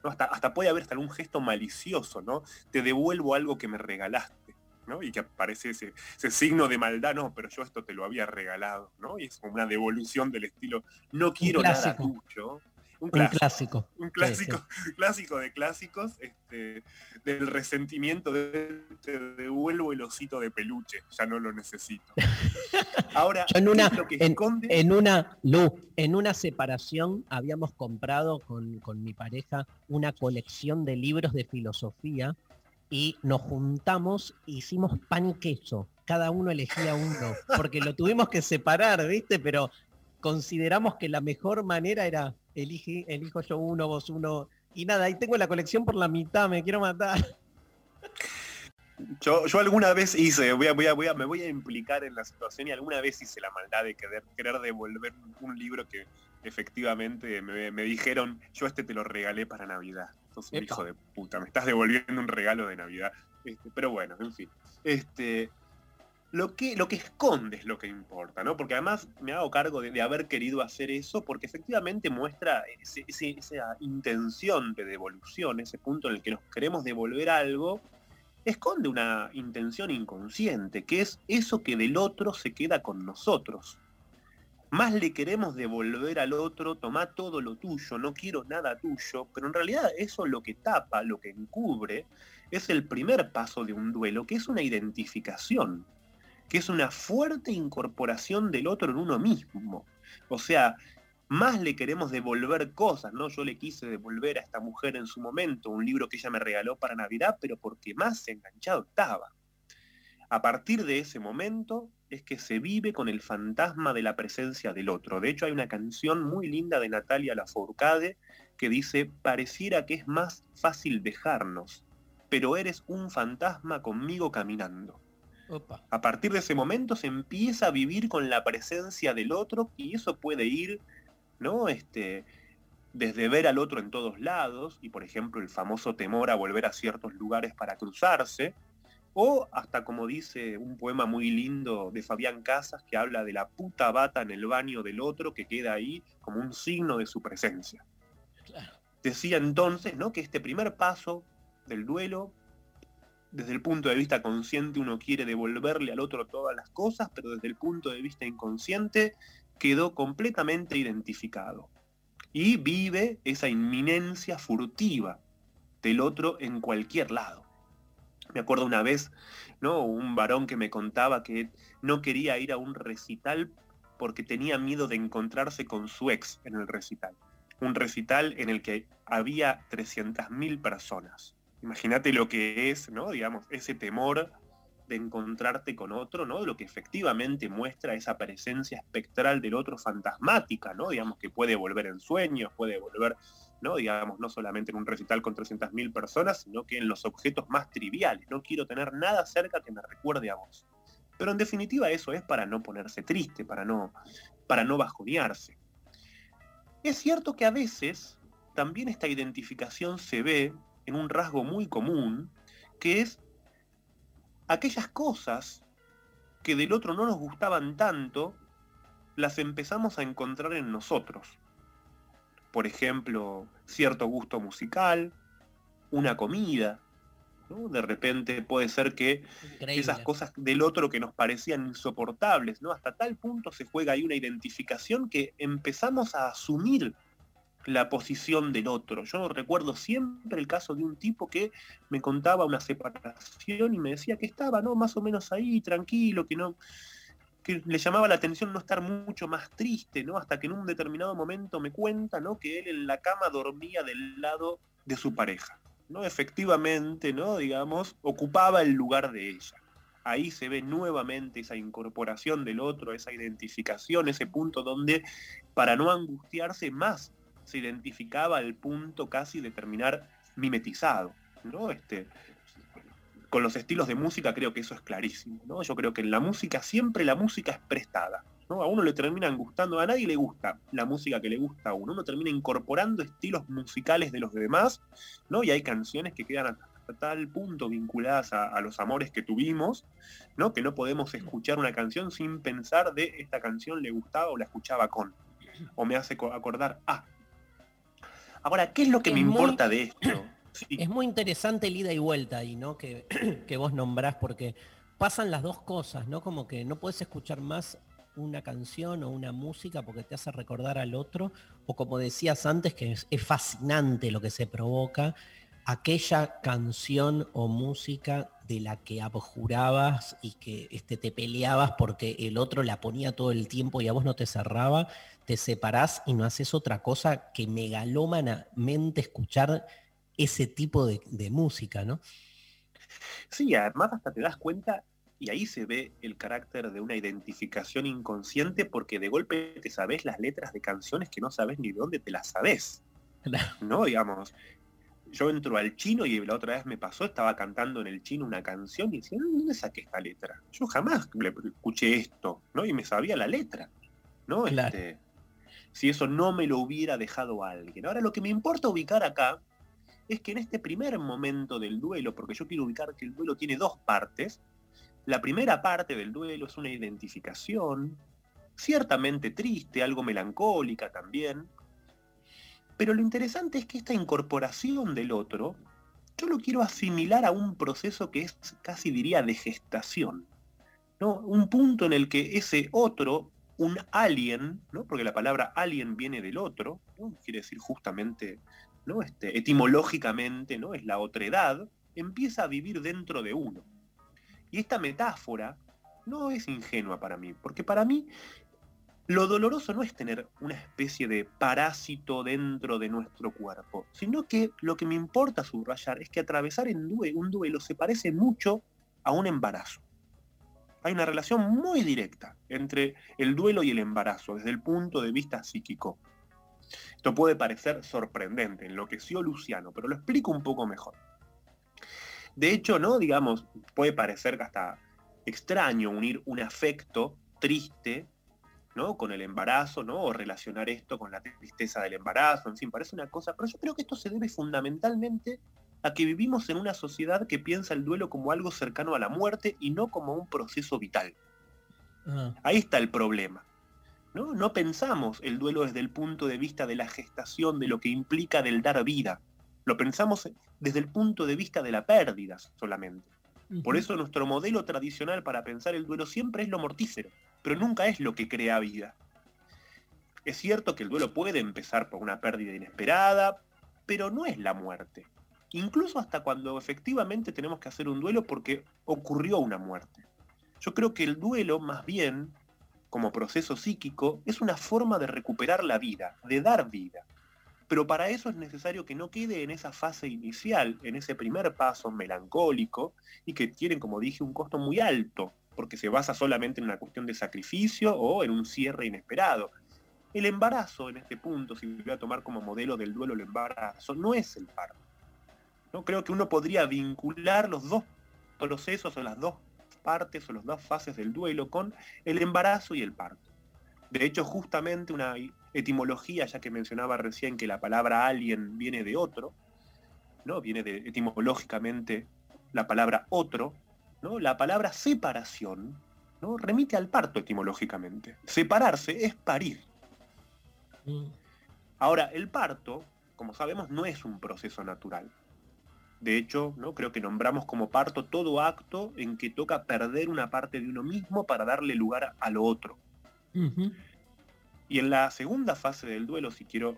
¿no? Hasta, hasta puede haber hasta algún gesto malicioso, ¿no? Te devuelvo algo que me regalaste, ¿no? Y que aparece ese, signo de maldad, no, pero yo esto te lo había regalado, ¿no? Y es como una devolución del estilo, no quiero nada tuyo, un clásico. Un clásico, clásico de clásicos, este, del resentimiento de te devuelvo el osito de peluche, ya no lo necesito. Ahora, en una, en, una, en una separación habíamos comprado con, con mi pareja una colección de libros de filosofía y nos juntamos, hicimos pan y queso. Cada uno elegía uno, porque lo tuvimos que separar, ¿viste? Pero consideramos que la mejor manera era elige, elijo yo uno, vos uno, y nada, ahí tengo la colección por la mitad, me quiero matar. Yo, yo alguna vez hice, voy a, voy a, me voy a implicar en la situación y alguna vez hice la maldad de querer, querer devolver un libro que efectivamente me, dijeron, yo este te lo regalé para Navidad. Sos un hijo de puta, me estás devolviendo un regalo de Navidad. Este, pero bueno, en fin. Este, lo que, lo que esconde es lo que importa, ¿no? Porque además me hago cargo de, haber querido hacer eso porque efectivamente muestra esa intención de devolución, ese punto en el que nos queremos devolver algo, esconde una intención inconsciente, que es eso que del otro se queda con nosotros. Más le queremos devolver al otro, toma todo lo tuyo, no quiero nada tuyo, pero en realidad eso lo que tapa, lo que encubre, es el primer paso de un duelo, que es una identificación que es una fuerte incorporación del otro en uno mismo. O sea, más le queremos devolver cosas, ¿no? Yo le quise devolver a esta mujer en su momento un libro que ella me regaló para Navidad, pero porque más enganchado estaba. A partir de ese momento es que se vive con el fantasma de la presencia del otro. De hecho, hay una canción muy linda de Natalia Lafourcade que dice, pareciera que es más fácil dejarnos, pero eres un fantasma conmigo caminando. A partir de ese momento se empieza a vivir con la presencia del otro y eso puede ir, ¿no? Este, desde ver al otro en todos lados, y por ejemplo el famoso temor a volver a ciertos lugares para cruzarse, o hasta como dice un poema muy lindo de Fabián Casas que habla de la puta bata en el baño del otro que queda ahí como un signo de su presencia. Decía entonces ¿no? que este primer paso del duelo desde el punto de vista consciente uno quiere devolverle al otro todas las cosas, pero desde el punto de vista inconsciente quedó completamente identificado. Y vive esa inminencia furtiva del otro en cualquier lado. Me acuerdo una vez, ¿no? Un varón que me contaba que no quería ir a un recital porque tenía miedo de encontrarse con su ex en el recital. Un recital en el que había 300.000 personas Imagínate lo que es, ¿no? Digamos, ese temor de encontrarte con otro, ¿no? Lo que efectivamente muestra esa presencia espectral del otro fantasmática, ¿no? Digamos que puede volver en sueños, puede volver, ¿no? Digamos, no solamente en un recital con 300.000 personas, sino que en los objetos más triviales. No quiero tener nada cerca que me recuerde a vos. Pero en definitiva eso es para no ponerse triste, para no, para no bajonearse. Es cierto que a veces también esta identificación se ve en un rasgo muy común, que es aquellas cosas que del otro no nos gustaban tanto, las empezamos a encontrar en nosotros. Por ejemplo, cierto gusto musical, una comida. De repente puede ser que esas cosas del otro que nos parecían insoportables, ¿no? Hasta tal punto se juega ahí una identificación que empezamos a asumir la posición del otro. Yo recuerdo siempre el caso de un tipo que me contaba una separación y me decía que estaba, ¿no? Más o menos ahí, tranquilo, que no que le llamaba la atención no estar mucho más triste, ¿no? Hasta que en un determinado momento me cuenta, ¿no? Que él en la cama dormía del lado de su pareja, ¿no? Efectivamente, ¿no? Digamos, ocupaba el lugar de ella. ahí se ve nuevamente esa incorporación del otro, esa identificación, ese punto donde para no angustiarse más se identificaba el punto casi de terminar mimetizado, ¿no? Este, con los estilos de música creo que eso es clarísimo, ¿no? Yo creo que en la música siempre la música es prestada, ¿no? A uno le terminan gustando, a nadie le gusta la música que le gusta a uno, uno termina incorporando estilos musicales de los demás, ¿no? Y hay canciones que quedan hasta tal punto vinculadas a, a, los amores que tuvimos, ¿no? Que no podemos escuchar una canción sin pensar de esta canción le gustaba o la escuchaba con, o me hace acordar, ah. Ahora, ¿qué es lo que es me muy, importa de esto? Sí. Es muy interesante el ida y vuelta ahí, ¿no? Que, que vos nombrás, porque pasan las dos cosas, ¿no? Como que no puedes escuchar más una canción o una música porque te hace recordar al otro, o como decías antes, que es, es fascinante lo que se provoca, aquella canción o música de la que abjurabas y que este, te peleabas porque el otro la ponía todo el tiempo y a vos no te cerraba, te separás y no haces otra cosa que megalómanamente escuchar ese tipo de, de música, ¿no? Sí, además hasta te das cuenta y ahí se ve el carácter de una identificación inconsciente porque de golpe te sabes las letras de canciones que no sabes ni de dónde te las sabes. ¿No? Digamos, yo entro al chino y la otra vez me pasó, estaba cantando en el chino una canción y decía, ¿dónde saqué esta letra? Yo jamás le escuché esto, ¿no? Y me sabía la letra, ¿no? Claro. Este, si eso no me lo hubiera dejado alguien. Ahora lo que me importa ubicar acá es que en este primer momento del duelo, porque yo quiero ubicar que el duelo tiene dos partes, la primera parte del duelo es una identificación, ciertamente triste, algo melancólica también, pero lo interesante es que esta incorporación del otro, yo lo quiero asimilar a un proceso que es casi diría de gestación. ¿no? Un punto en el que ese otro, un alien, ¿no? porque la palabra alien viene del otro, quiere decir justamente, ¿no? este, etimológicamente, ¿no? es la otredad, empieza a vivir dentro de uno. Y esta metáfora no es ingenua para mí, porque para mí lo doloroso no es tener una especie de parásito dentro de nuestro cuerpo, sino que lo que me importa subrayar es que atravesar en duelo, un duelo se parece mucho a un embarazo. Hay una relación muy directa entre el duelo y el embarazo desde el punto de vista psíquico. Esto puede parecer sorprendente, enloqueció Luciano, pero lo explico un poco mejor. De hecho, ¿no? Digamos, puede parecer hasta extraño unir un afecto triste ¿no? con el embarazo, ¿no? o relacionar esto con la tristeza del embarazo, en fin, parece una cosa, pero yo creo que esto se debe fundamentalmente a que vivimos en una sociedad que piensa el duelo como algo cercano a la muerte y no como un proceso vital. Ah, Ahí está el problema. ¿no? no pensamos el duelo desde el punto de vista de la gestación, de lo que implica del dar vida. Lo pensamos desde el punto de vista de la pérdida solamente. Por eso nuestro modelo tradicional para pensar el duelo siempre es lo mortífero, pero nunca es lo que crea vida. Es cierto que el duelo puede empezar por una pérdida inesperada, pero no es la muerte. Incluso hasta cuando efectivamente tenemos que hacer un duelo porque ocurrió una muerte. Yo creo que el duelo, más bien, como proceso psíquico, es una forma de recuperar la vida, de dar vida. Pero para eso es necesario que no quede en esa fase inicial, en ese primer paso melancólico, y que tiene, como dije, un costo muy alto, porque se basa solamente en una cuestión de sacrificio o en un cierre inesperado. El embarazo, en este punto, si voy a tomar como modelo del duelo el embarazo, no es el parto. ¿No? Creo que uno podría vincular los dos procesos o las dos partes o las dos fases del duelo con el embarazo y el parto. De hecho, justamente una etimología, ya que mencionaba recién que la palabra alien viene de otro, ¿no? Viene de etimológicamente la palabra otro, ¿no? La palabra separación, ¿no? Remite al parto etimológicamente. Separarse es parir. Ahora, el parto, como sabemos, no es un proceso natural. De hecho, ¿no? creo que nombramos como parto todo acto en que toca perder una parte de uno mismo para darle lugar a lo otro. Y en la segunda fase del duelo, si quiero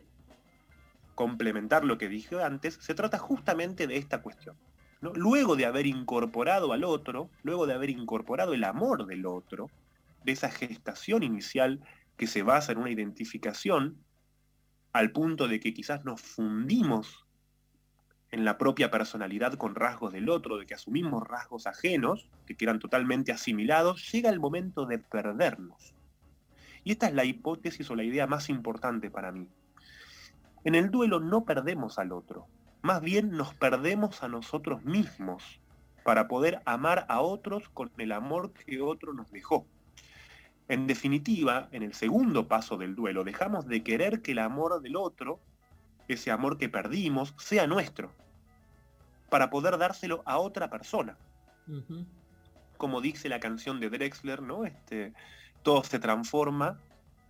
complementar lo que dije antes, se trata justamente de esta cuestión. ¿no? Luego de haber incorporado al otro, luego de haber incorporado el amor del otro, de esa gestación inicial que se basa en una identificación, al punto de que quizás nos fundimos en la propia personalidad con rasgos del otro, de que asumimos rasgos ajenos, que quedan totalmente asimilados, llega el momento de perdernos. Y esta es la hipótesis o la idea más importante para mí. En el duelo no perdemos al otro, más bien nos perdemos a nosotros mismos para poder amar a otros con el amor que otro nos dejó. En definitiva, en el segundo paso del duelo, dejamos de querer que el amor del otro, ese amor que perdimos, sea nuestro, para poder dárselo a otra persona. Como dice la canción de Drexler, ¿no? Este, todo se transforma,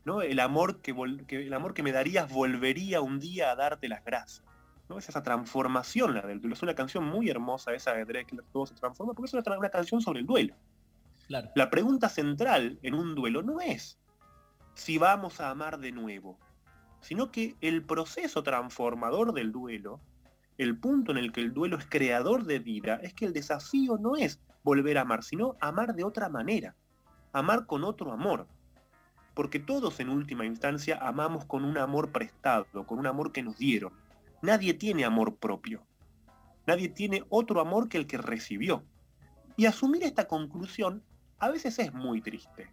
¿no? El amor que, el amor que me darías volvería un día a darte las gracias. ¿no? Es esa transformación la del duelo. Es una canción muy hermosa esa de Drexler, todo se transforma, porque es una canción sobre el duelo. La pregunta central en un duelo no es si vamos a amar de nuevo, sino que el proceso transformador del duelo, el punto en el que el duelo es creador de vida, es que el desafío no es volver a amar, sino amar de otra manera, amar con otro amor. Porque todos en última instancia amamos con un amor prestado, con un amor que nos dieron. Nadie tiene amor propio. Nadie tiene otro amor que el que recibió. Y asumir esta conclusión a veces es muy triste.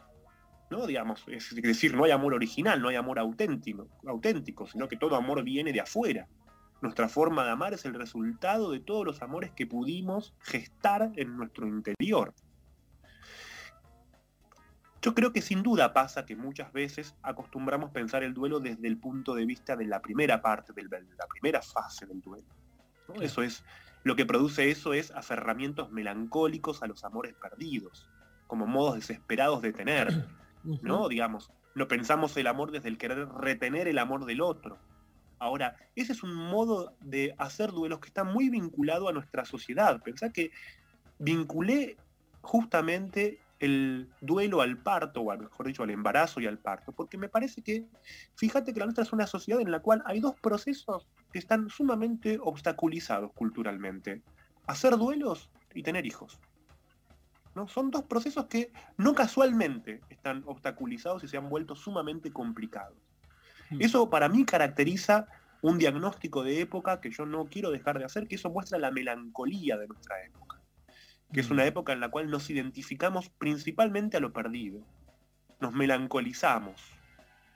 ¿No? Digamos, es decir, no hay amor original, no hay amor auténtico, auténtico, sino que todo amor viene de afuera. Nuestra forma de amar es el resultado de todos los amores que pudimos gestar en nuestro interior. Yo creo que sin duda pasa que muchas veces acostumbramos pensar el duelo desde el punto de vista de la primera parte, de la primera fase del duelo. Eso es, lo que produce eso es aferramientos melancólicos a los amores perdidos como modos desesperados de tener, ¿no? Digamos, no pensamos el amor desde el querer retener el amor del otro. Ahora, ese es un modo de hacer duelos que está muy vinculado a nuestra sociedad. Pensá que vinculé justamente el duelo al parto, o mejor dicho, al embarazo y al parto, porque me parece que, fíjate que la nuestra es una sociedad en la cual hay dos procesos que están sumamente obstaculizados culturalmente. Hacer duelos y tener hijos. Son dos procesos que no casualmente están obstaculizados y se han vuelto sumamente complicados. Hmm. Eso para mí caracteriza un diagnóstico de época que yo no quiero dejar de hacer, que eso muestra la melancolía de nuestra época, que es una hmm. época en la cual nos identificamos principalmente a lo perdido, nos melancolizamos,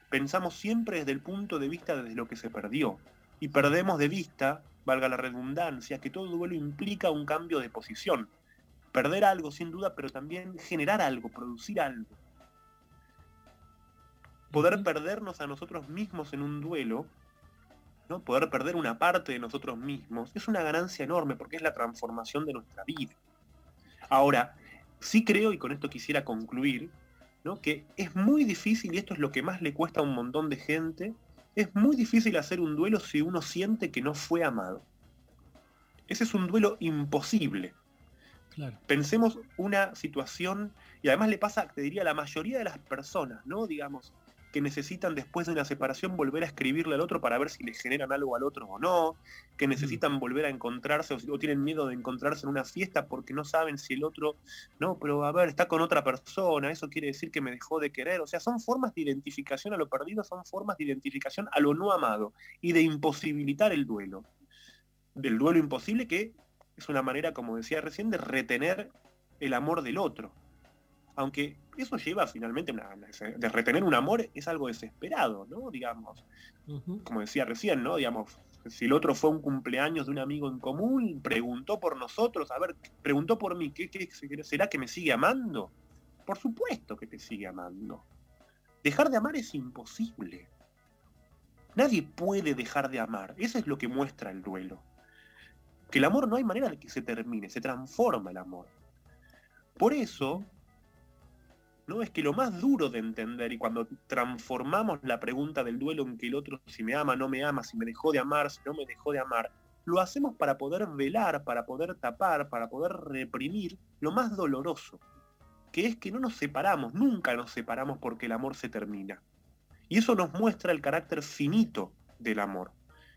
pensamos siempre desde el punto de vista desde lo que se perdió, y perdemos de vista, valga la redundancia, que todo duelo implica un cambio de posición, perder algo sin duda, pero también generar algo, producir algo. Poder perdernos a nosotros mismos en un duelo, ¿no? poder perder una parte de nosotros mismos, es una ganancia enorme porque es la transformación de nuestra vida. Ahora, sí creo, y con esto quisiera concluir, ¿no? que es muy difícil, y esto es lo que más le cuesta a un montón de gente, es muy difícil hacer un duelo si uno siente que no fue amado. Ese es un duelo imposible. Pensemos una situación, y además le pasa, te diría, a la mayoría de las personas, ¿no? Digamos, que necesitan después de una separación volver a escribirle al otro para ver si le generan algo al otro o no, que necesitan volver a encontrarse o, tienen miedo de encontrarse en una fiesta porque no saben si el otro, no, pero a ver, está con otra persona, eso quiere decir que me dejó de querer, o sea, son formas de identificación a lo perdido, son formas de identificación a lo no amado y de imposibilitar el duelo. Del duelo imposible que es una manera, como decía recién, de retener el amor del otro. Aunque eso lleva finalmente, de retener un amor es algo desesperado, ¿no? Digamos, como decía recién, ¿no? Digamos, si el otro fue un cumpleaños de un amigo en común, preguntó por nosotros, a ver, preguntó por mí, ¿qué, qué, será que me sigue amando? Por supuesto que te sigue amando. Dejar de amar es imposible. Nadie puede dejar de amar. Eso es lo que muestra el duelo que el amor no hay manera de que se termine, se transforma el amor. Por eso, ¿no? Es que lo más duro de entender, y cuando transformamos la pregunta del duelo en que el otro si me ama, no me ama, si me dejó de amar, si no me dejó de amar, lo hacemos para poder velar, para poder tapar, para poder reprimir lo más doloroso, que es que no nos separamos, nunca nos separamos porque el amor se termina. Y eso nos muestra el carácter finito del amor.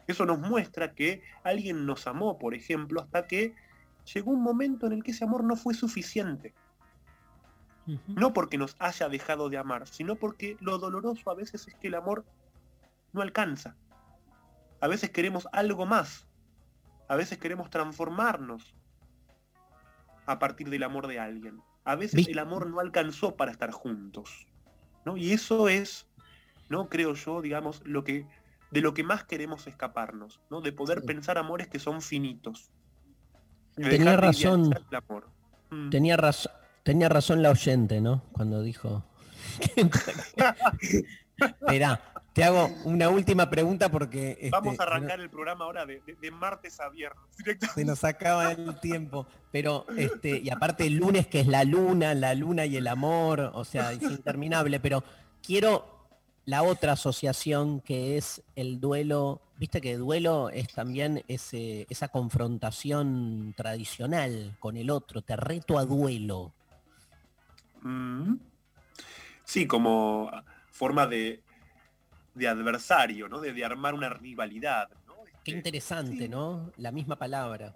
Eso nos muestra que alguien nos amó, por ejemplo, hasta que llegó un momento en el que ese amor no fue suficiente. No porque nos haya dejado de amar, sino porque lo doloroso a veces es que el amor no alcanza. A veces queremos algo más. A veces queremos transformarnos a partir del amor de alguien. A veces el amor no alcanzó para estar juntos. ¿no? Y eso es, ¿no? Creo yo, digamos, lo que, de lo que más queremos escaparnos, ¿no? De poder pensar amores que son finitos. De Tenía razón. idealizar el amor. Mm. Tenía razón, tenía razón la oyente, ¿no? Cuando dijo. Esperá, te hago una última pregunta porque este, Vamos a arrancar el programa ahora de, de- de martes a viernes. se nos acaba el tiempo. Pero, este, y aparte el lunes que es la luna, la luna y el amor, o sea, es interminable, pero quiero la otra asociación que es el duelo, viste que duelo es también ese, esa confrontación tradicional con el otro, te reto a duelo. Mm. Sí, como forma de, de adversario, ¿no? De, de armar una rivalidad. ¿no? Qué interesante, ¿no? La misma palabra.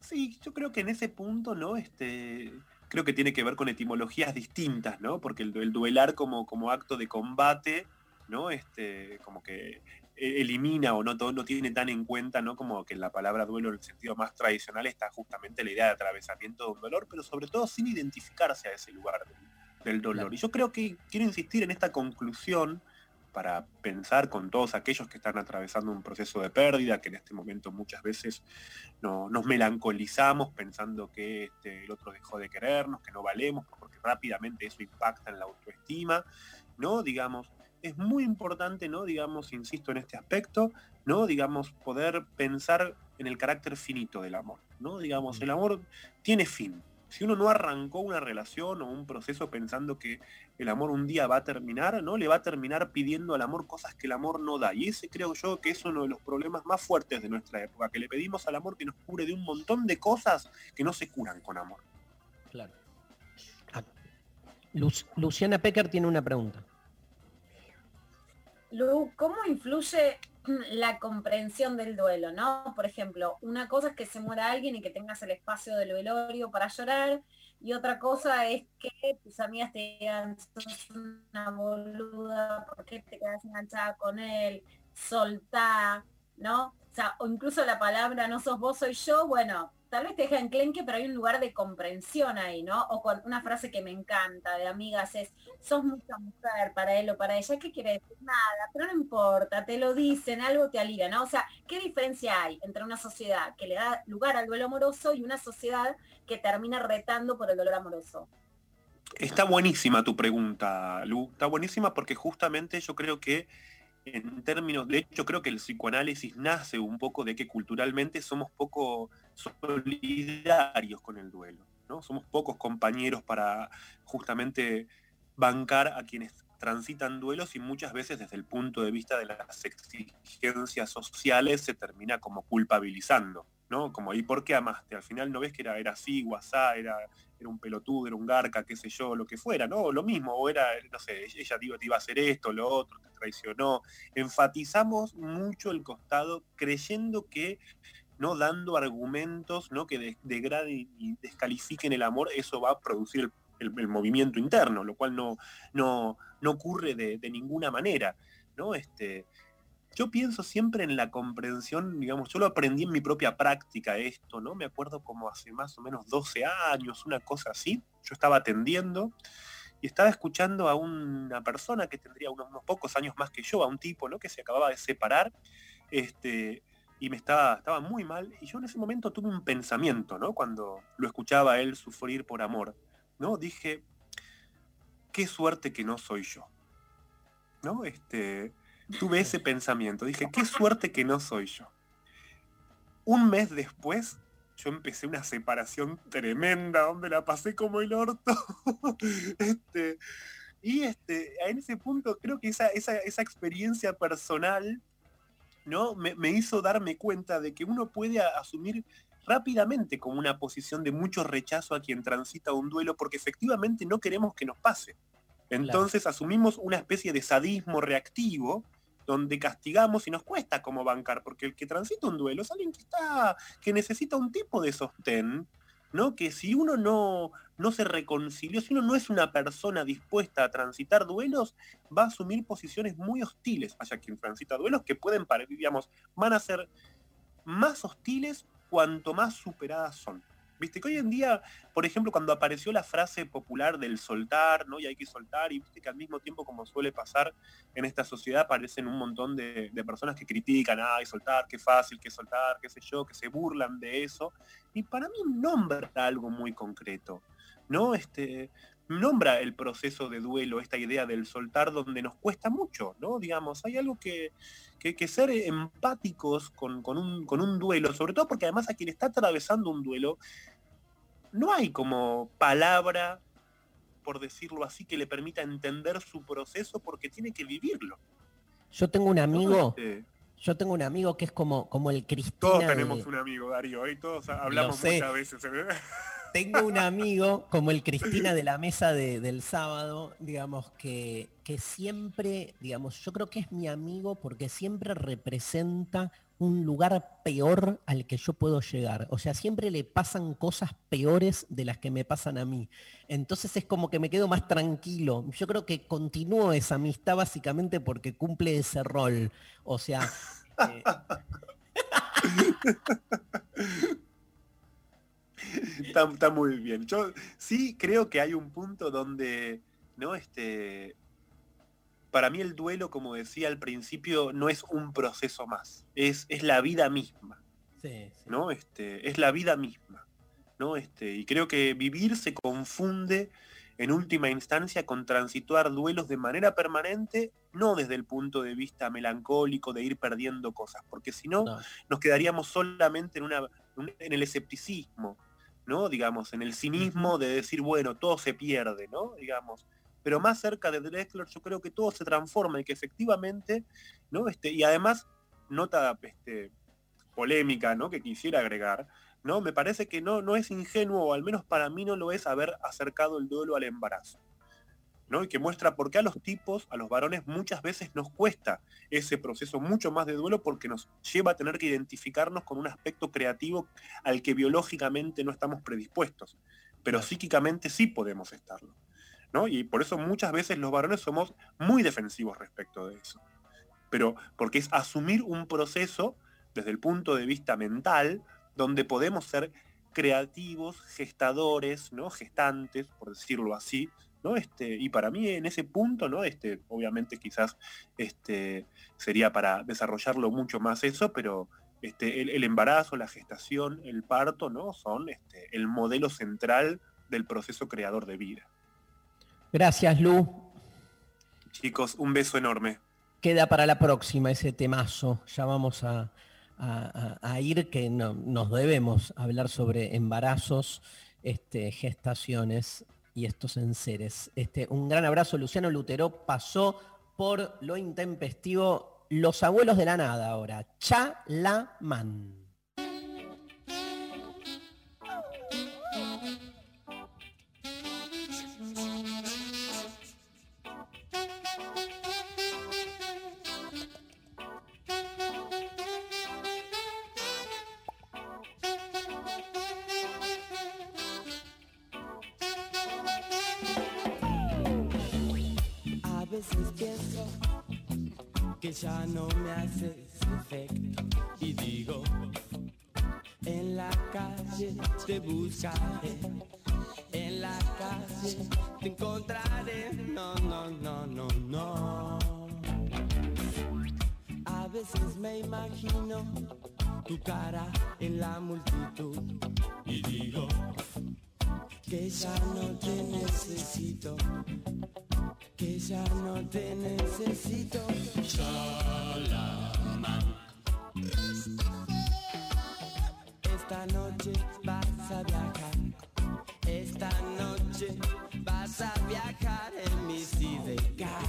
Sí, yo creo que en ese punto, ¿no? Este, creo que tiene que ver con etimologías distintas, ¿no? Porque el, el duelar como, como acto de combate, ¿no? Este, como que e- elimina o no, todo, no tiene tan en cuenta, ¿no? Como que la palabra duelo en el sentido más tradicional está justamente la idea de atravesamiento de un dolor, pero sobre todo sin identificarse a ese lugar del, del dolor. Claro. Y yo creo que quiero insistir en esta conclusión para pensar con todos aquellos que están atravesando un proceso de pérdida, que en este momento muchas veces no- nos melancolizamos pensando que este, el otro dejó de querernos, que no valemos, porque rápidamente eso impacta en la autoestima, ¿no? Digamos, es muy importante, ¿no? Digamos, insisto en este aspecto, ¿no? Digamos, poder pensar en el carácter finito del amor, ¿no? Digamos, el amor tiene fin. Si uno no arrancó una relación o un proceso pensando que el amor un día va a terminar, ¿no? Le va a terminar pidiendo al amor cosas que el amor no da. Y ese creo yo que es uno de los problemas más fuertes de nuestra época, que le pedimos al amor que nos cure de un montón de cosas que no se curan con amor. Claro. Lu- Luciana Pecker tiene una pregunta. Lu, ¿cómo influye la comprensión del duelo, no? Por ejemplo, una cosa es que se muera alguien y que tengas el espacio del velorio para llorar, y otra cosa es que tus amigas te digan, sos una boluda, ¿por qué te quedas enganchada con él? Soltá, ¿no? O sea, o incluso la palabra no sos vos, soy yo, bueno, tal vez te deja enclenque, pero hay un lugar de comprensión ahí, ¿no? O con una frase que me encanta de amigas es, sos mucha mujer para él o para ella, ¿qué quiere decir? Nada, pero no importa, te lo dicen, algo te alivia, ¿no? O sea, ¿qué diferencia hay entre una sociedad que le da lugar al duelo amoroso y una sociedad que termina retando por el dolor amoroso? Está buenísima tu pregunta, Lu. Está buenísima porque justamente yo creo que en términos, de hecho creo que el psicoanálisis nace un poco de que culturalmente somos poco solidarios con el duelo, ¿no? Somos pocos compañeros para justamente bancar a quienes transitan duelos y muchas veces desde el punto de vista de las exigencias sociales se termina como culpabilizando, ¿no? Como, ¿y por qué amaste? Al final no ves que era, era así, guasá, era, era un pelotudo, era un garca, qué sé yo, lo que fuera, ¿no? Lo mismo, o era, no sé, ella te iba a hacer esto, lo otro, te traicionó. Enfatizamos mucho el costado creyendo que no dando argumentos ¿no? que de- degraden y descalifiquen el amor, eso va a producir el, movimiento interno, lo cual no, no, no ocurre de, de ninguna manera. ¿no? Este, yo pienso siempre en la comprensión, digamos, yo lo aprendí en mi propia práctica esto, ¿no? Me acuerdo como hace más o menos 12 años, una cosa así, yo estaba atendiendo y estaba escuchando a una persona que tendría unos, unos pocos años más que yo, a un tipo, ¿no? Que se acababa de separar, este, y me estaba, estaba muy mal, y yo en ese momento tuve un pensamiento, ¿no? Cuando lo escuchaba a él sufrir por amor, ¿no? Dije, qué suerte que no soy yo, ¿no? Este, tuve ese pensamiento, dije, qué suerte que no soy yo. Un mes después, yo empecé una separación tremenda, donde la pasé como el orto. este, y este, en ese punto creo que esa, esa, esa experiencia personal ¿no? Me, me hizo darme cuenta de que uno puede asumir rápidamente como una posición de mucho rechazo a quien transita un duelo porque efectivamente no queremos que nos pase. Entonces asumimos una especie de sadismo reactivo donde castigamos y nos cuesta como bancar, porque el que transita un duelo es alguien que está, que necesita un tipo de sostén, ¿no? Que si uno no, no se reconcilió, si uno no es una persona dispuesta a transitar duelos, va a asumir posiciones muy hostiles hacia quien transita duelos que pueden, digamos, van a ser más hostiles cuanto más superadas son. Viste que hoy en día, por ejemplo, cuando apareció la frase popular del soltar, ¿no? Y hay que soltar, y viste que al mismo tiempo, como suele pasar en esta sociedad, aparecen un montón de, de personas que critican, ay, soltar, qué fácil, qué soltar, qué sé yo, que se burlan de eso. Y para mí nombra algo muy concreto, ¿no? Este, nombra el proceso de duelo, esta idea del soltar donde nos cuesta mucho, ¿no? Digamos, hay algo que, que, que ser empáticos con, con, un, con un duelo, sobre todo porque además a quien está atravesando un duelo, no hay como palabra, por decirlo así, que le permita entender su proceso porque tiene que vivirlo. Yo tengo un amigo, Este, yo tengo un amigo que es como, como el Cristina. todos de- tenemos un amigo, Darío, y todos hablamos muchas veces. Tengo un amigo como el Cristina de la mesa de- del sábado, digamos, que, que siempre, digamos, yo creo que es mi amigo porque siempre representa un lugar peor al que yo puedo llegar. O sea, siempre le pasan cosas peores de las que me pasan a mí. Entonces es como que me quedo más tranquilo. Yo creo que continúo esa amistad básicamente porque cumple ese rol. O sea, eh, está, está muy bien. Yo sí creo que hay un punto donde, ¿no? Este, para mí el duelo, como decía al principio, no es un proceso más, es, es la vida misma, sí, ¿no? Este, es la vida misma, ¿no? Este, y creo que vivir se confunde en última instancia con transitar duelos de manera permanente, no desde el punto de vista melancólico de ir perdiendo cosas, porque si no, nos quedaríamos solamente en, una, un- en el escepticismo, ¿no? Digamos, en el cinismo de decir, bueno, todo se pierde, ¿no? Digamos. Pero más cerca de Drexler yo creo que todo se transforma y que efectivamente, ¿no? Este, y además, nota este, polémica, ¿no? Que quisiera agregar, ¿no? Me parece que no, no es ingenuo, o al menos para mí no lo es, haber acercado el duelo al embarazo. ¿No? Y que muestra por qué a los tipos, a los varones, muchas veces nos cuesta ese proceso mucho más de duelo porque nos lleva a tener que identificarnos con un aspecto creativo al que biológicamente no estamos predispuestos, pero psíquicamente sí podemos estarlo. ¿no? Y por eso muchas veces los varones somos muy defensivos respecto de eso. Pero porque es asumir un proceso desde el punto de vista mental, donde podemos ser creativos, gestadores, ¿no? gestantes, por decirlo así, ¿no? Este, y para mí en ese punto, ¿no? Este, obviamente quizás este, sería para desarrollarlo mucho más eso, pero este, el, el embarazo, la gestación, el parto, ¿no? Son este, el modelo central del proceso creador de vida. gracias, Lu. Chicos, un beso enorme. Queda para la próxima ese temazo. Ya vamos a, a- a- a ir que no- nos debemos hablar sobre embarazos, este, gestaciones y estos enseres. Este, un gran abrazo, Luciano Lutero pasó por lo intempestivo. Los abuelos de la nada ahora. Chalaman. Veces pienso que ya no me haces efecto. Y digo, en la calle te buscaré, en la calle te encontraré, no, no, no, no, no. A veces me imagino tu cara en la multitud. Y digo que ya no te necesito que ya no te necesito. Chalaman. Esta noche vas a viajar. Esta noche vas a viajar en mi sidecar.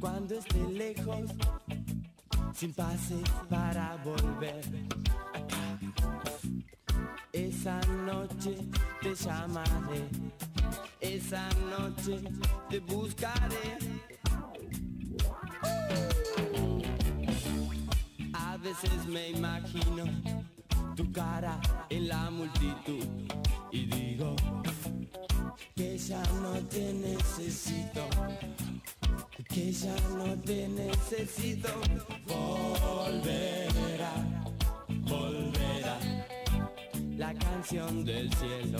Cuando esté lejos, sin pase para volver. Esa noche te llamaré. Esa noche te buscaré. A veces me imagino tu cara en la multitud y digo que ya no te necesito, que ya no te necesito. Volverá, volverá la canción del cielo.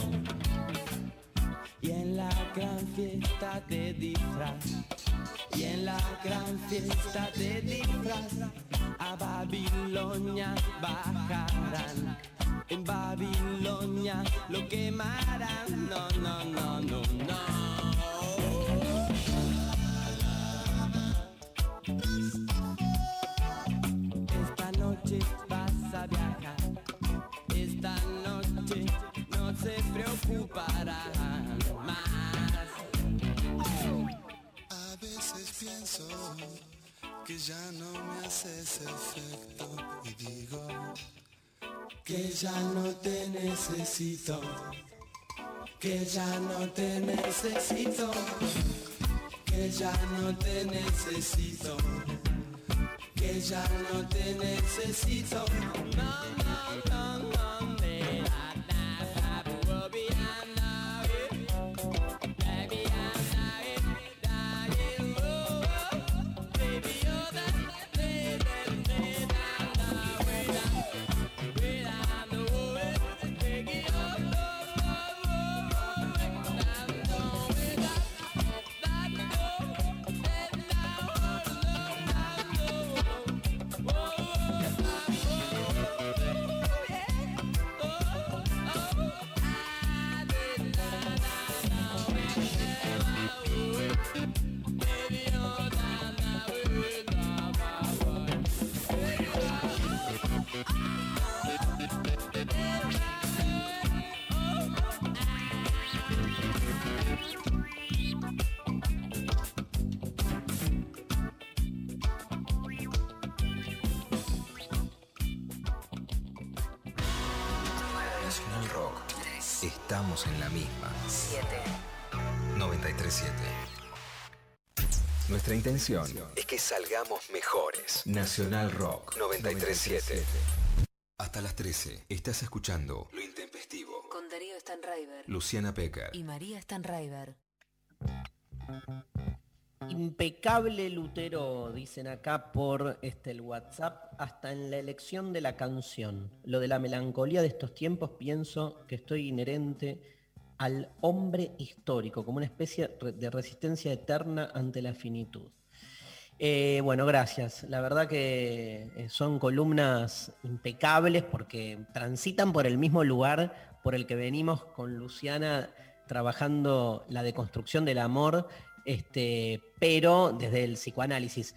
Y en la gran fiesta de disfraz, y en la gran fiesta de disfraz, a Babilonia bajarán. En Babilonia lo quemarán. No, no, no, no, no. Que ya no me haces efecto y digo que ya no te necesito, que ya no te necesito, que ya no te necesito, que ya no te necesito. Intención es que salgamos mejores. Nacional Rock 937. Hasta las 13 estás escuchando Lo Intempestivo. Con Darío Stanraiver. Luciana Pecker. Y María Stanraiver. Impecable Lutero, dicen acá por este, el WhatsApp, hasta en la elección de la canción. Lo de la melancolía de estos tiempos pienso que estoy inherente al hombre histórico, como una especie de resistencia eterna ante la finitud. Eh, bueno, gracias. La verdad que eh, son columnas impecables porque transitan por el mismo lugar por el que venimos con Luciana trabajando la deconstrucción del amor, este, pero desde el psicoanálisis.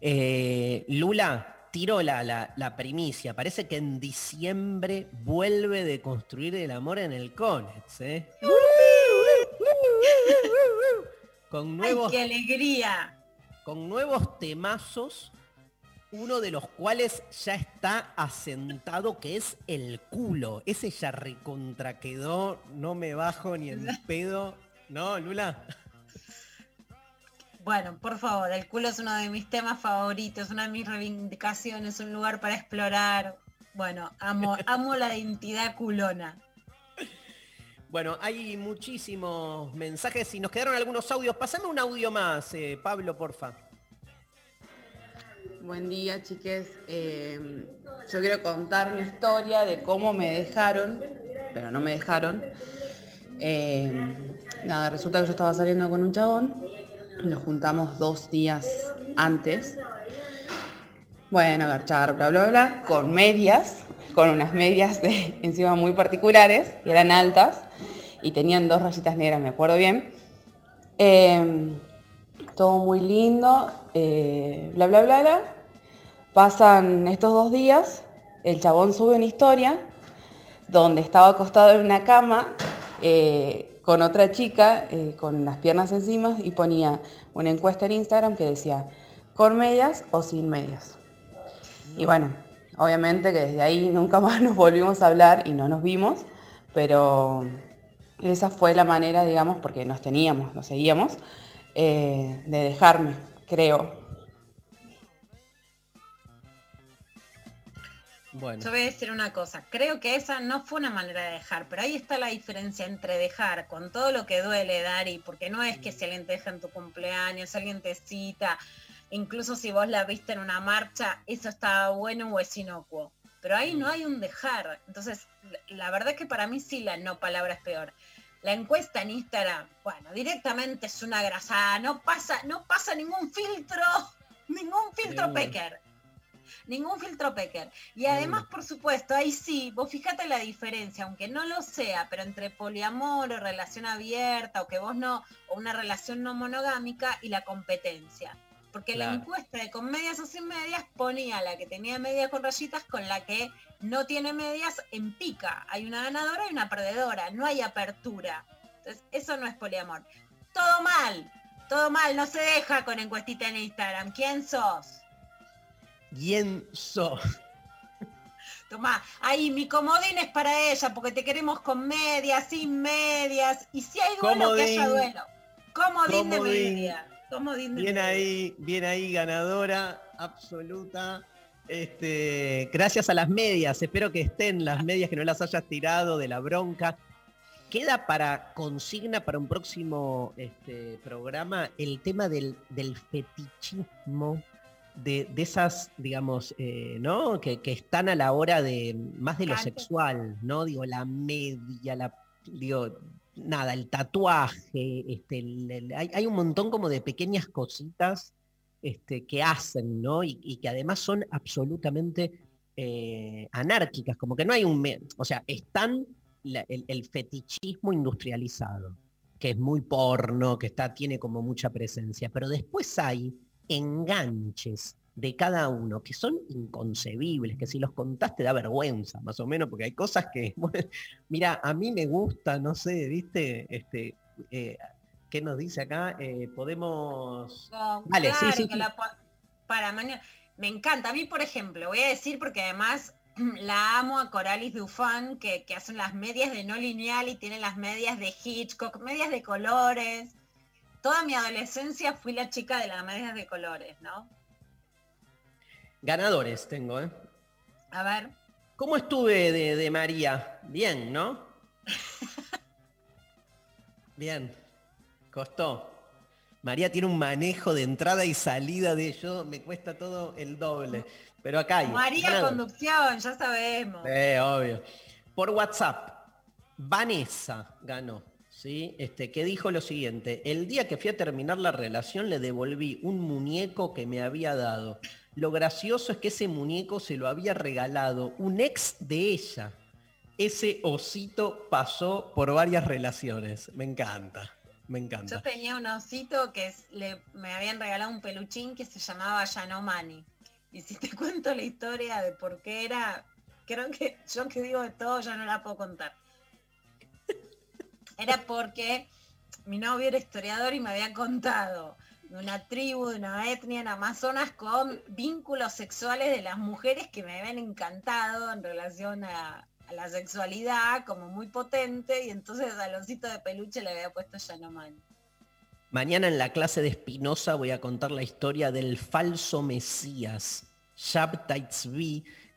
Eh, Lula, tiro la, la- la primicia. Parece que en diciembre vuelve de construir el amor en el Conex. ¿eh? Con nuevos, ¡Qué alegría! Con nuevos temazos, uno de los cuales ya está asentado, que es el culo. Ese ya recontra quedó, no me bajo ni en pedo. ¿No, Lula? Bueno, por favor, el culo es uno de mis temas favoritos, una de mis reivindicaciones, un lugar para explorar. Bueno, amo, amo la identidad culona. Bueno, hay muchísimos mensajes y nos quedaron algunos audios. Pasame un audio más, eh, Pablo, porfa. Buen día, chiques. Eh, yo quiero contar mi historia de cómo me dejaron, pero no me dejaron. Eh, nada, resulta que yo estaba saliendo con un chabón, nos juntamos dos días antes. Bueno, garchar, bla, bla, bla, con medias, con unas medias de encima muy particulares, que eran altas, y tenían dos rayitas negras, me acuerdo bien. Eh, todo muy lindo, eh, bla, bla, bla, bla. Pasan estos dos días, el chabón sube una historia donde estaba acostado en una cama eh, con otra chica eh, con las piernas encima y ponía una encuesta en Instagram que decía, ¿con medias o sin medias? Y bueno, obviamente que desde ahí nunca más nos volvimos a hablar y no nos vimos, pero esa fue la manera, digamos, porque nos teníamos, nos seguíamos, eh, de dejarme, creo. Bueno. Yo voy a decir una cosa, creo que esa no fue una manera de dejar, pero ahí está la diferencia entre dejar con todo lo que duele, Dari, porque no es que si alguien te deja en tu cumpleaños, alguien te cita, incluso si vos la viste en una marcha, eso estaba bueno o es inocuo. Pero ahí no hay un dejar. Entonces, la- verdad que para mí sí la no palabra es peor. La encuesta en Instagram, bueno, directamente es una grasada, no pasa, no pasa ningún filtro, ningún filtro Sí. pecker. Ningún filtro pecker. Y además, por supuesto, ahí sí, vos fíjate la diferencia, aunque no lo sea, pero entre poliamor o relación abierta, o que vos no, o una relación no monogámica y la competencia. Porque la encuesta de con medias o sin medias ponía la que tenía medias con rayitas con la que no tiene medias en pica. Hay una ganadora y una perdedora, no hay apertura. Entonces, eso no es poliamor. Todo mal, todo mal, no se deja con encuestita en Instagram. ¿Quién sos? ¿Quién sos? Tomá, ahí mi comodín es para ella, porque te queremos con medias, sin medias. Y si hay duelo, que haya Comodín. duelo. Comodín, de Comodín. media. Bien ahí, bien ahí, ganadora absoluta. Este, gracias a las medias, espero que estén las medias, que no las hayas tirado de la bronca. Queda para consigna para un próximo este, programa el tema del, del fetichismo de, de esas, digamos, eh, ¿no? Que, que están a la hora de más de lo sexual, ¿no? Digo, la media, la, digo, nada, el tatuaje, este, hay, un montón como de pequeñas cositas este, que hacen, ¿no? Y, que además son absolutamente eh, anárquicas, como que no hay un, o sea, están el, el fetichismo industrializado, que es muy porno, que está, tiene como mucha presencia, pero después hay enganches de cada uno que son inconcebibles, que si los contás te da vergüenza, más o menos, porque hay cosas que, bueno, mira, a mí me gusta, no sé, viste, este, eh, ¿qué nos dice acá? Eh, podemos... No, Vale, sí, claro, sí, la para mañana. Me encanta. A mí, por ejemplo, voy a decir porque además la amo a Coralis Dufan, que, que hacen las medias de no lineal y tiene las medias de Hitchcock, medias de colores. Toda mi adolescencia fui la chica de las medias de colores, ¿no? Ganadores tengo, ¿eh? A ver. ¿Cómo estuve de, de María? Bien, ¿no? Bien. Costó. María tiene un manejo de entrada y salida de yo, me cuesta todo el doble. Pero acá hay. María ganador. Conducción, ya sabemos. Sí, obvio. Por WhatsApp, Vanessa ganó, ¿sí? Este, que dijo lo siguiente, el día que fui a terminar la relación le devolví un muñeco que me había dado. Lo gracioso es que ese muñeco se lo había regalado un ex de ella. Ese osito pasó por varias relaciones. Me encanta, me encanta. Yo tenía un osito que me habían regalado un peluchín que se llamaba Yanomani. Y si te cuento la historia de por qué era, creo que yo que digo de todo ya no la puedo contar. Era porque mi novio era historiador y me había contado una tribu, de una etnia en Amazonas con vínculos sexuales de las mujeres que me habían encantado en relación a, la sexualidad como muy potente y entonces al osito de peluche le había puesto Yanomani. Mañana en la clase de Spinoza voy a contar la historia del falso Mesías, Shabtai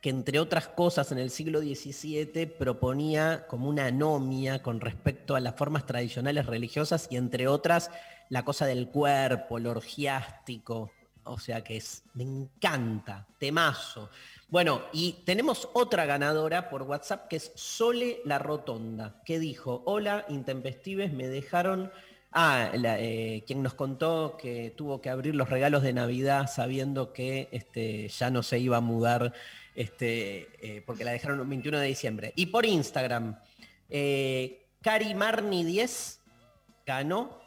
que entre otras cosas en el siglo XVII proponía como una anomia con respecto a las formas tradicionales religiosas y entre otras la cosa del cuerpo, lo orgiástico. O sea que es, me encanta, temazo. Bueno, y tenemos otra ganadora por WhatsApp que es Sole La Rotonda, que dijo, hola, intempestives, me dejaron Ah, la, eh, quien nos contó que tuvo que abrir los regalos de Navidad sabiendo que este, ya no se iba a mudar este, eh, porque la dejaron el 21 de diciembre. Y por Instagram, eh, Cari Marni 10 ganó,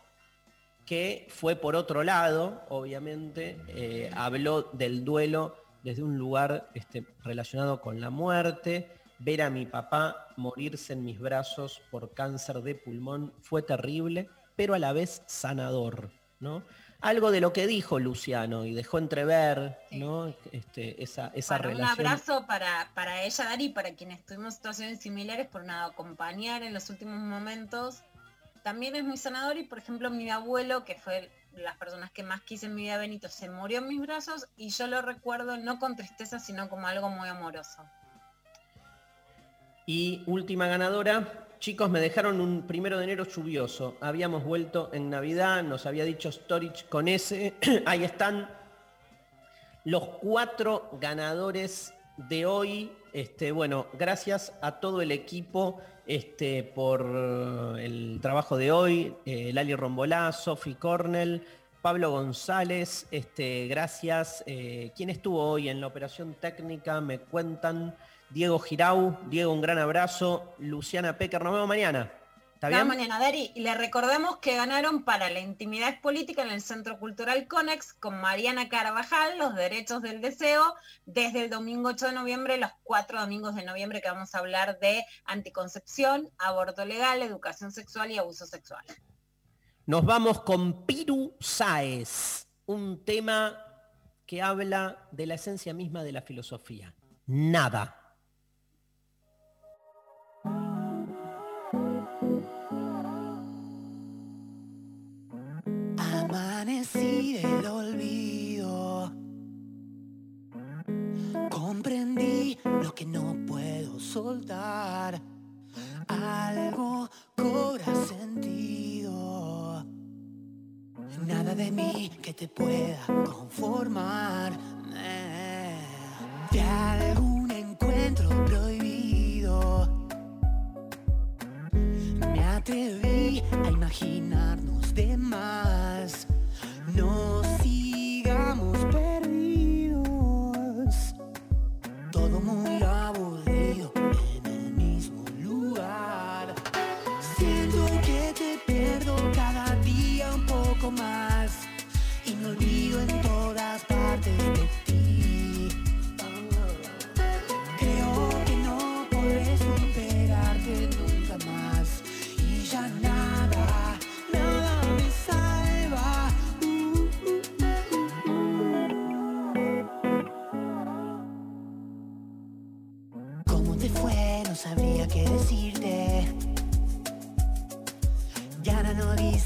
que fue por otro lado, obviamente, eh, habló del duelo desde un lugar este, relacionado con la muerte. Ver a mi papá morirse en mis brazos por cáncer de pulmón fue terrible pero a la vez sanador, ¿no? Algo de lo que dijo Luciano y dejó entrever, ¿no? Este, esa, esa Para un relación. abrazo para, para ella, Dari, para quienes tuvimos situaciones similares por nada, acompañar en los últimos momentos. También es muy sanador y, por ejemplo, mi abuelo, que fue las personas que más quise en mi vida, Benito, se murió en mis brazos y yo lo recuerdo no con tristeza, sino como algo muy amoroso. Y última ganadora, chicos, me dejaron un primero de enero lluvioso. Habíamos vuelto en Navidad, nos había dicho Storage con ese. Ahí están los cuatro ganadores de hoy. Este, bueno, gracias a todo el equipo este, por el trabajo de hoy. Eh, Lali Rombolá, Sofi Cornell, Pablo González, este, gracias. Eh, ¿Quién estuvo hoy en la operación técnica? Me cuentan. Diego Girau, Diego, un gran abrazo. Luciana Pecker, nos vemos mañana. ¿Está Cada bien? mañana, Dari. Y le recordamos que ganaron para la intimidad política en el Centro Cultural Conex con Mariana Carvajal, los derechos del deseo, desde el domingo 8 de noviembre, los cuatro domingos de noviembre que vamos a hablar de anticoncepción, aborto legal, educación sexual y abuso sexual. Nos vamos con Piru Sáez, un tema que habla de la esencia misma de la filosofía. Nada. Amanecí del olvido. Comprendí lo que no puedo soltar. Algo cobra sentido. Nada de mí que te pueda conformar. De algún encuentro prohibido. Me atreví a imaginarnos de más. No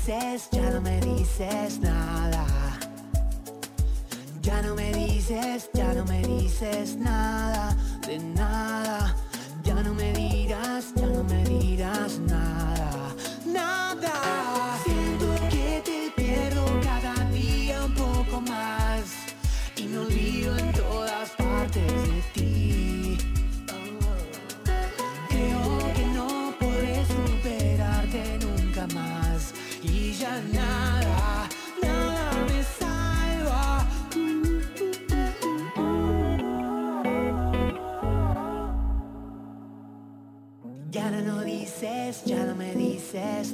ya no me dices nada. Ya no me dices, ya no me dices nada, de nada. Ya no me dirás, ya no me dirás nada, nada. Siento que te pierdo cada día un poco más. Y me olvido en todas partes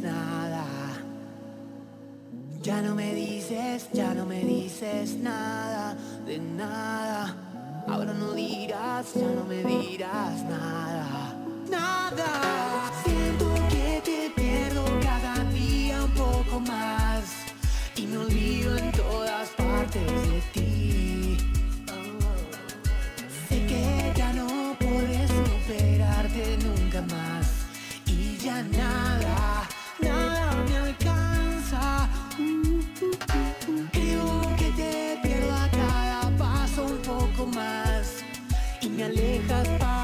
nada. Ya no me dices, ya no me dices nada, de nada. Ahora no dirás, ya no me dirás nada, nada. Siento que te pierdo cada día un poco más. Y me olvido en todas partes de ti. Sé que ya no podré superarte nunca más. Y ya nada alejas para